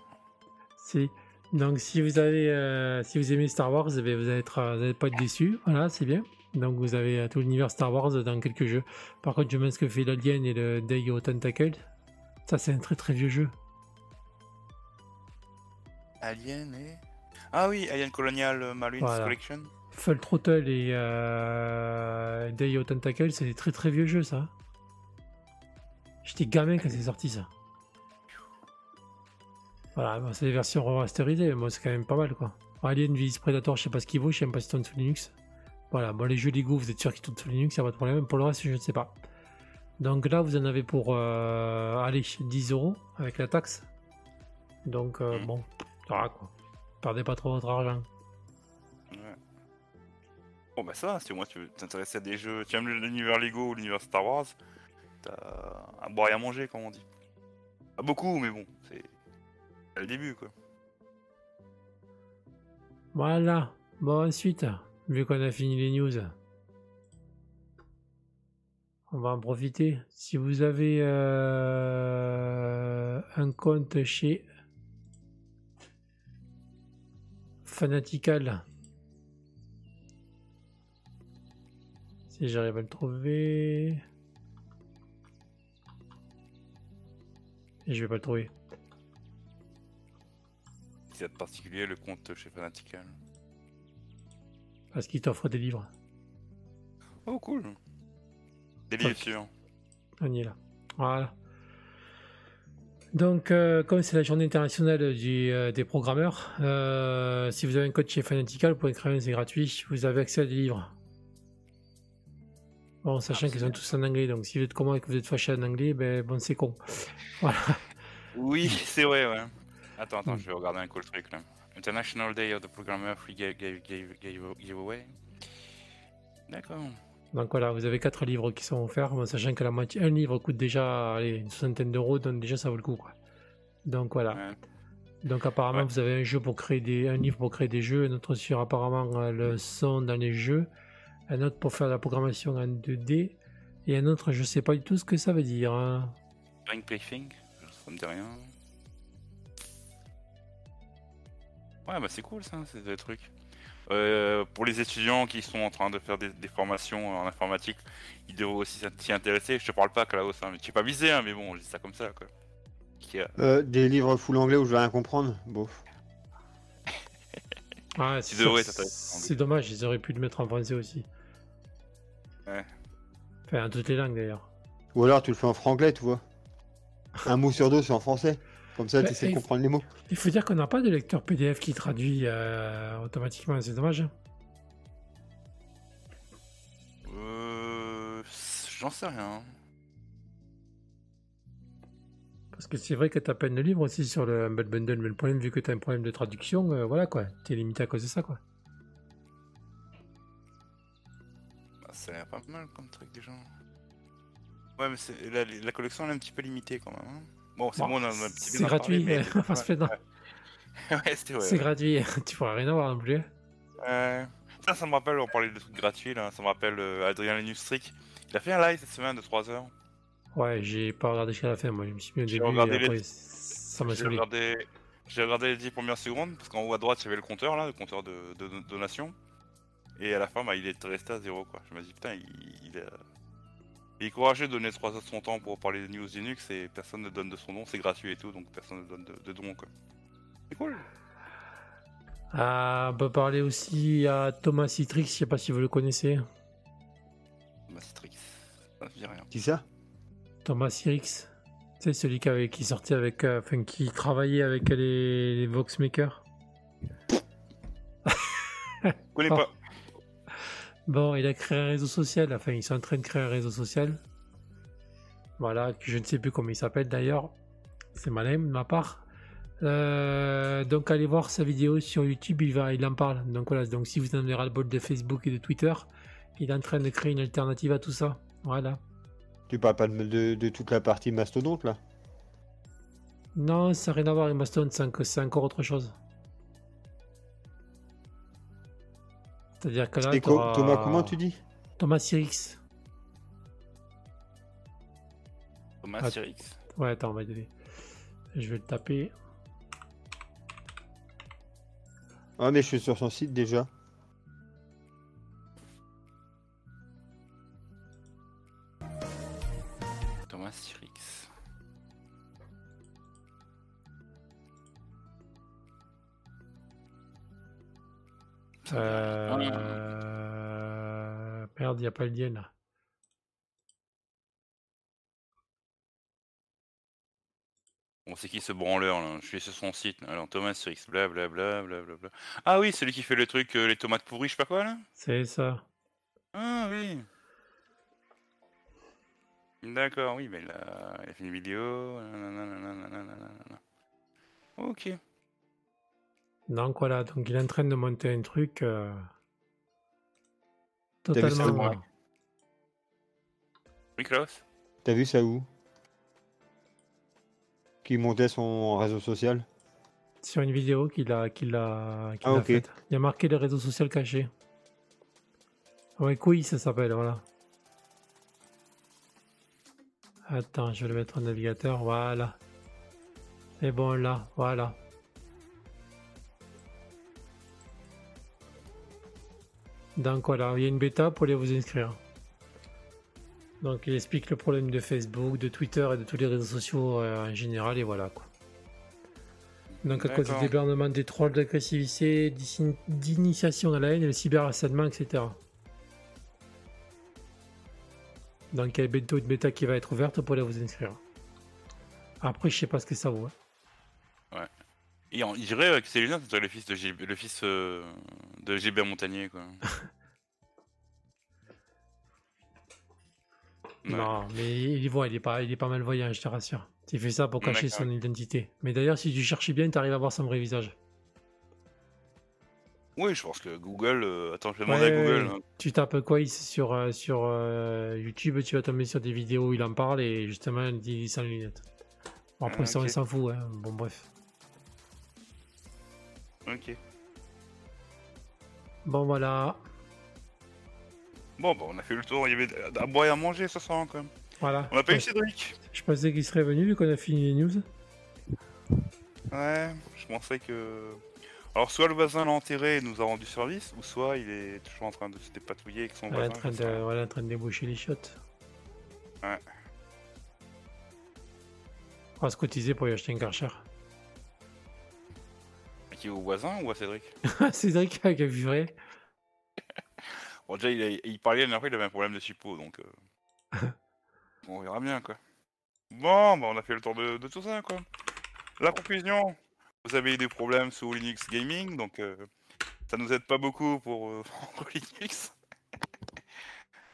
S1: Si- donc si vous avez, euh, si vous aimez Star Wars, eh bien, vous allez être, euh, pas être déçus. Voilà, c'est bien. Donc vous avez euh, tout l'univers Star Wars dans quelques jeux. Par contre, je me ce que fait l'Alien et le Day of Tentacle. Ça, c'est un très très vieux jeu.
S5: Alien et. Ah oui, Alien Colonial Marines
S1: Voilà.
S5: Collection.
S1: Full Throttle et euh, Day of Tentacle, c'est des très très vieux jeux, ça. J'étais gamin quand c'est sorti, ça. Voilà, bon, c'est des versions remasterisées, mais moi c'est quand même pas mal, quoi. Alien vs Predator, je sais pas ce qu'il vaut, je sais même pas si tourne sous Linux. Voilà, bon, les jeux Lego, vous êtes sûr qu'ils tournent sous Linux, y a pas de problème. Pour le reste, je ne sais pas. Donc là, vous en avez pour, euh, allez, 10 euros avec la taxe. Donc, euh,
S5: Mm.
S1: bon, voilà, quoi. Perdez pas trop votre argent.
S5: Ouais. Bon bah ça, si au moins tu veux t'intéresser à des jeux, tu aimes l'univers Lego ou l'univers Star Wars, t'as à boire et à manger comme on dit. Pas beaucoup, mais bon, c'est le début quoi.
S1: Voilà. Bon, ensuite, vu qu'on a fini les news, on va en profiter. Si vous avez euh, un compte chez Fanatical, si j'arrive à le trouver, et je vais pas le trouver.
S5: Si y a de particulier le compte chez Fanatical.
S1: Parce qu'il t'offre des livres.
S5: Oh cool. Des livres sûrs.
S1: On y est là. Voilà. Donc, euh, comme c'est la journée internationale du, euh, des programmeurs, euh, si vous avez un code chez Fanatical, vous pouvez créer un, c'est gratuit. Vous avez accès à des livres. Bon, sachant qu'ils sont tous en anglais, donc si vous êtes comment et que vous êtes fâché en anglais, ben bon, c'est con. Voilà.
S5: Oui, c'est vrai, ouais. Attends, attends,
S1: Hmm.
S5: je vais regarder un cool truc là. International Day of the Programmer Free Give- Give- Give- Give- Giveaway. D'accord.
S1: Donc voilà, vous avez quatre livres qui sont offerts, sachant que la moitié, un livre coûte déjà allez, une soixantaine d'euros, donc déjà ça vaut le coup. Quoi. Donc voilà.
S5: Ouais.
S1: Donc apparemment
S5: Ouais.
S1: vous avez un jeu pour créer des, un livre pour créer des jeux, un autre sur apparemment euh, le son dans les jeux, un autre pour faire la programmation en 2D, et un autre je sais pas du tout ce que ça veut dire. hein.
S5: Ring Plaything, ça me dit rien. Ouais, bah c'est cool ça, c'est des trucs. Euh, pour les étudiants qui sont en train de faire des, des formations en informatique, ils devraient aussi s'y intéresser. Je te parle pas, Klaus, hein, mais tu es pas visé, hein, mais bon, je dis ça comme ça, quoi. Qui a-
S6: Euh, des livres full anglais où je vais rien comprendre. Bof.
S1: Ah, c'est dommage, ils auraient pu le mettre en français aussi.
S5: Ouais.
S1: Enfin, en toutes les langues d'ailleurs.
S6: Ou alors tu le fais en franglais, tu vois. Un mot sur deux, c'est en français. Comme ça,
S1: Bah,
S6: tu essaies de
S1: et-
S6: comprendre les mots.
S1: Il faut dire qu'on n'a pas de lecteur PDF qui traduit euh, automatiquement, c'est dommage.
S5: Euh. J'en sais rien.
S1: Parce que c'est vrai que tu as peine de livre aussi sur le Humble Bundle, mais le problème, vu que tu as un problème de traduction, euh, voilà quoi, tu es limité à cause de ça quoi.
S5: Bah, ça a l'air pas mal comme truc déjà. Ouais, mais la collection elle est un petit peu limitée quand même. hein. Bon, c'est
S1: Bon,
S5: bon, on a un petit
S1: c'est gratuit,
S5: parler, mais-
S1: on se
S5: Ouais, ouais.
S1: c'est gratuit, tu pourras rien avoir non plus.
S5: Ça, ça me rappelle, on parlait de trucs gratuits là, ça me rappelle euh, Adrien Lenustric. Il a fait un live cette semaine de 3 heures.
S1: Ouais, j'ai pas regardé jusqu'à la fin, moi je me suis mis au
S5: J'ai
S1: début et
S5: regardé les-
S1: après ça m'a
S5: J'ai regardé, les 10 premières secondes parce qu'en haut à droite il y avait le compteur là, le compteur de, de, de donation. Et à la fin, bah, il est resté à zéro quoi. Je me dis putain, il, il, est- il est courageux de donner 3 heures de son temps pour parler des news Linux et personne ne donne de son nom, c'est gratuit et tout, donc personne ne donne de, de don quoi. C'est cool.
S1: Ah, on peut parler aussi à Thomas Citrix, je sais pas si vous le connaissez.
S5: Mastrix, ça me dit rien.
S6: Qui ça?
S1: Thomas Citrix, c'est celui qui, avait, qui sortait avec, euh, enfin qui travaillait avec les, les Voxmakers.
S5: Je connais
S1: Oh.
S5: pas.
S1: Bon, il a créé un réseau social, enfin ils sont en train de créer un réseau social. Voilà, que je ne sais plus comment il s'appelle d'ailleurs. C'est malin de ma part. Euh, donc allez voir sa vidéo sur YouTube, il, va, il en parle. Donc voilà, donc si vous en avez ras-le-bol de Facebook et de Twitter, il est en train de créer une alternative à tout ça. Voilà.
S6: Tu parles pas de, de- de toute la partie mastodonte là?
S1: Non, ça n'a rien à voir avec Mastodon, c'est enco- c'est encore autre chose. C'est-à-dire que là,
S6: Et Thomas, comment tu dis
S1: Thomas Sirix.
S5: Thomas
S1: Ah.
S5: Sirix.
S1: Ouais, attends, on va y aller. Je vais le taper.
S6: Ah, mais je suis sur son site déjà.
S1: Euh... Merde, il n'y a pas le lien là.
S5: Bon, c'est qui ce branleur là Je suis sur son site. Alors Thomas Sirix, blablabla, blablabla. Ah oui, celui qui fait le truc, euh, les tomates pourries, je sais pas quoi là?
S1: C'est ça.
S5: Ah oui. D'accord, oui, mais il a, il a fait une vidéo. nanana, nanana. Ok.
S1: Donc voilà, donc il est en train de monter un truc euh,
S6: vu ça
S1: totalement.
S6: où
S1: euh,
S5: Oui, Klaus
S6: T'as vu ça où? Qui montait son réseau social?
S1: Sur une vidéo qu'il a, qu'il a, qu'il
S6: Ah,
S1: a
S6: ok.
S1: faite. Il a marqué les réseaux sociaux cachés. Ouais, Couille, ça s'appelle, voilà. Attends, je vais le mettre en navigateur, voilà. C'est bon là, voilà. Donc voilà, il y a une bêta pour aller vous inscrire. Donc il explique le problème de Facebook, de Twitter et de tous les réseaux sociaux euh, en général et voilà quoi. Donc à cause du
S5: D'accord.
S1: débarnement des trolls d'agressivité, d'ini- d'initiation à la haine et le cyberharcèlement, etc. Donc il y a bientôt une bêta qui va être ouverte pour aller vous inscrire. Après je sais pas ce que ça vaut. hein.
S5: Et on- il dirait euh, que c'est Luna, c'est le fils de GB, le fils euh, de Montagnier, quoi. Ouais.
S1: Non, mais il voit, il est pas, il est pas malvoyant, je te rassure. Il fait ça pour cacher son identité. Mais d'ailleurs, si tu cherches bien, tu arrives à voir son vrai visage.
S5: Oui, je pense que Google. euh, Attends, je vais demander à
S1: Ouais,
S5: Google. hein.
S1: Tu tapes quoi il- sur, euh, sur euh, YouTube, tu vas tomber sur des vidéos où il en parle et justement il dit sans lunettes. Bon, après,
S5: Ah,
S1: ça, on s'en fout. Hein. Bon, bref.
S5: Ok.
S1: Bon, voilà.
S5: Bon, bah, on a fait le tour. Il y avait à boire et à manger ce soir, quand même.
S1: voilà.
S5: On a pas eu. Cédric.
S1: Je pensais qu'il serait venu vu qu'on a fini les news.
S5: Ouais, je pensais que. Alors, soit le voisin l'a enterré et nous a rendu service, ou soit il est toujours en train de se dépatouiller avec son
S1: est en
S5: voisin.
S1: train de, voilà, en train de déboucher les chiottes.
S5: Ouais.
S1: On va se cotiser pour y acheter un karcher.
S5: Qui au voisin ou à Cédric?
S1: Cédric a vu vrai.
S5: Bon, déjà, il, a- il parlait la dernière fois, il avait un problème de suppos, donc. euh, bon, on verra bien, quoi. Bon, bah, on a fait le tour de, de tout ça, quoi. La conclusion vous avez eu des problèmes sous Linux Gaming, donc euh, ça nous aide pas beaucoup pour euh, pour Linux.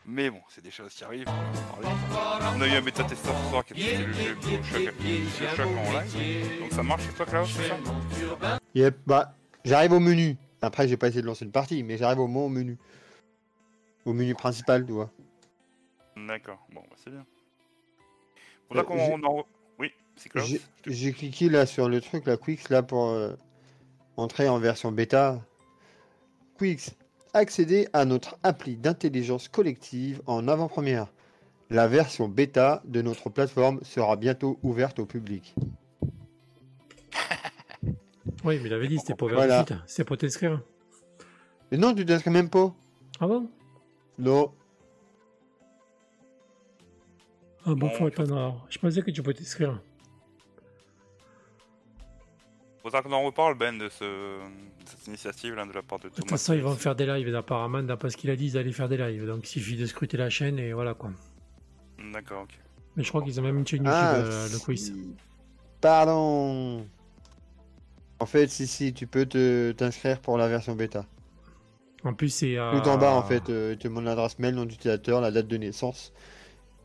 S5: Mais bon, c'est des choses qui arrivent. on en a eu un bêta testeur ce soir qui a le jeu BioShock, BioShock en live. Donc ça marche chez toi, Klaus, c'est ça
S6: Yep, bah, j'arrive au menu. Après, j'ai pas essayé de lancer une partie, mais j'arrive au moins au menu. Au menu principal, tu vois.
S5: D'accord, bon, bah, c'est bien.
S6: Euh,
S5: Pour qu'on
S6: j'ai-
S5: on en... Oui, c'est Klaus
S6: J'ai
S5: je te-
S6: j'ai cliqué là sur le truc, la Quix, là pour euh, entrer en version bêta. Quix, accéder à notre appli d'intelligence collective en avant-première. La version bêta de notre plateforme sera bientôt ouverte au public.
S1: Oui, mais il avait dit, c'était pour ouvert
S6: Voilà.
S1: de suite. C'est pour t'inscrire.
S6: Mais non, tu t'inscris même pas.
S1: Ah bon?
S6: Non.
S1: Ah bon, faut attendre. alors. Je pensais que tu pouvais t'inscrire.
S5: Faudra qu'on en reparle, Ben, de, ce... de cette initiative là, de la part de
S1: De
S5: Thomas.
S1: toute façon, ils vont faire des lives, apparemment, d'après ce qu'il a dit, ils allaient faire des lives. Donc il suffit de scruter la chaîne et voilà quoi.
S5: D'accord, ok.
S1: Mais je crois qu'ils ont même une chaîne YouTube,
S6: Ah,
S1: euh, le quiz.
S6: si. Pardon. En fait, si, si, tu peux te t'inscrire pour la version bêta.
S1: En plus, c'est. euh,
S6: Tout en bas, en fait, euh, il te demande l'adresse mail, nom d'utilisateur, la date de naissance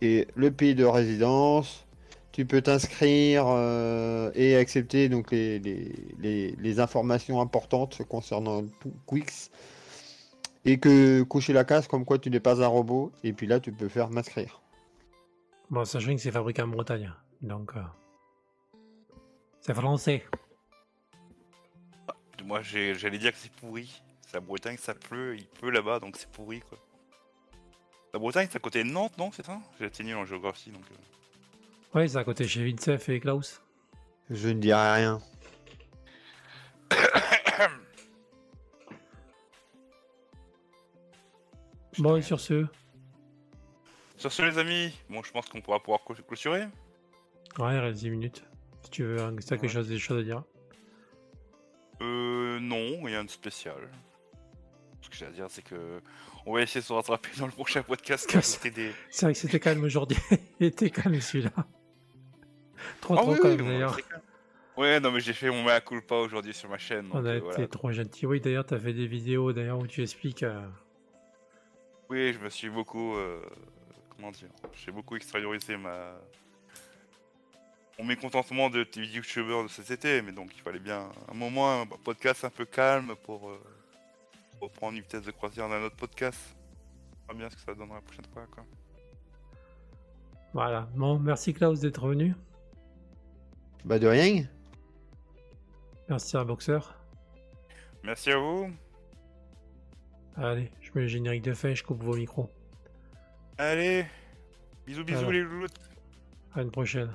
S6: et le pays de résidence. Tu peux t'inscrire euh, et accepter donc les, les, les- les informations importantes concernant Quix. Et que coucher la case comme quoi tu n'es pas un robot. Et puis là, tu peux faire m'inscrire.
S1: Bon, sachant que c'est fabriqué en Bretagne. Donc. euh, C'est français.
S5: Moi, j'ai- j'allais dire que c'est pourri. C'est la Bretagne, ça pleut, il pleut là-bas, donc c'est pourri, quoi. La Bretagne, c'est à côté de Nantes, non? C'est ça? J'ai nul en géographie, donc... euh.
S1: Ouais, c'est à côté chez Vincef et Klaus.
S6: Je ne dirai rien.
S1: Bon, et sur ce,
S5: Sur ce, les amis, bon, je pense qu'on pourra pouvoir clôt- clôturer.
S1: ouais, il reste 10 minutes. Si tu veux, hein, si t'as quelque
S5: Ouais.
S1: chose, des choses à dire?
S5: Euh, non, rien de spécial. Ce que j'ai à dire, c'est que on va essayer de se rattraper dans le prochain podcast. c'était des...
S1: C'est vrai que c'était calme aujourd'hui. Il était calme celui-là. Trop,
S5: Ah
S1: trop
S5: oui,
S1: calme
S5: oui,
S1: d'ailleurs.
S5: Ouais, non, mais j'ai fait mon mea culpa aujourd'hui sur ma chaîne.
S1: On a
S5: euh,
S1: été
S5: voilà.
S1: trop gentil. Oui, d'ailleurs, t'as fait des vidéos d'ailleurs où tu expliques. euh,
S5: Oui, je me suis beaucoup. euh, Comment dire J'ai beaucoup extériorisé ma. Mon mécontentement de tes youtubeurs de cet été, mais donc il fallait bien un moment, un podcast un peu calme pour euh, reprendre une vitesse de croisière d'un autre podcast. On verra bien ce que ça donnera la prochaine fois. Quoi.
S1: Voilà. Bon, merci Klaus d'être venu.
S6: Bah de rien.
S1: Merci à Boxer.
S5: Merci à vous.
S1: Allez, je mets le générique de fin, je coupe vos micros.
S5: Allez, bisous bisous
S1: Alors.
S5: les louloutes.
S1: À une prochaine.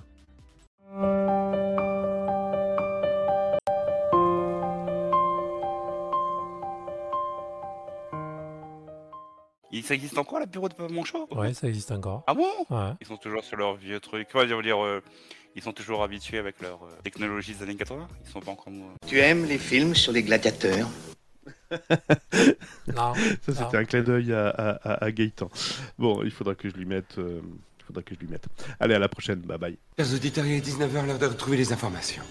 S5: Ça existe encore la bureau de mon show
S1: Ouais, ça existe encore.
S5: Ah bon?
S1: Ouais.
S5: Ils sont toujours sur leur vieux truc. Comment dire, dire euh, ils sont toujours habitués avec leur euh, technologie des années 80. Ils sont pas encore. euh,
S8: Tu aimes les films sur les gladiateurs?
S1: Non.
S9: Ça, c'était un clin d'œil à, à, à- à Gaëtan. Bon, il faudra que je lui mette. euh, il faudra que je lui mette. Allez, à la prochaine. Bye bye.
S10: Chers auditeurs, il est 19h, l'heure de retrouver les informations.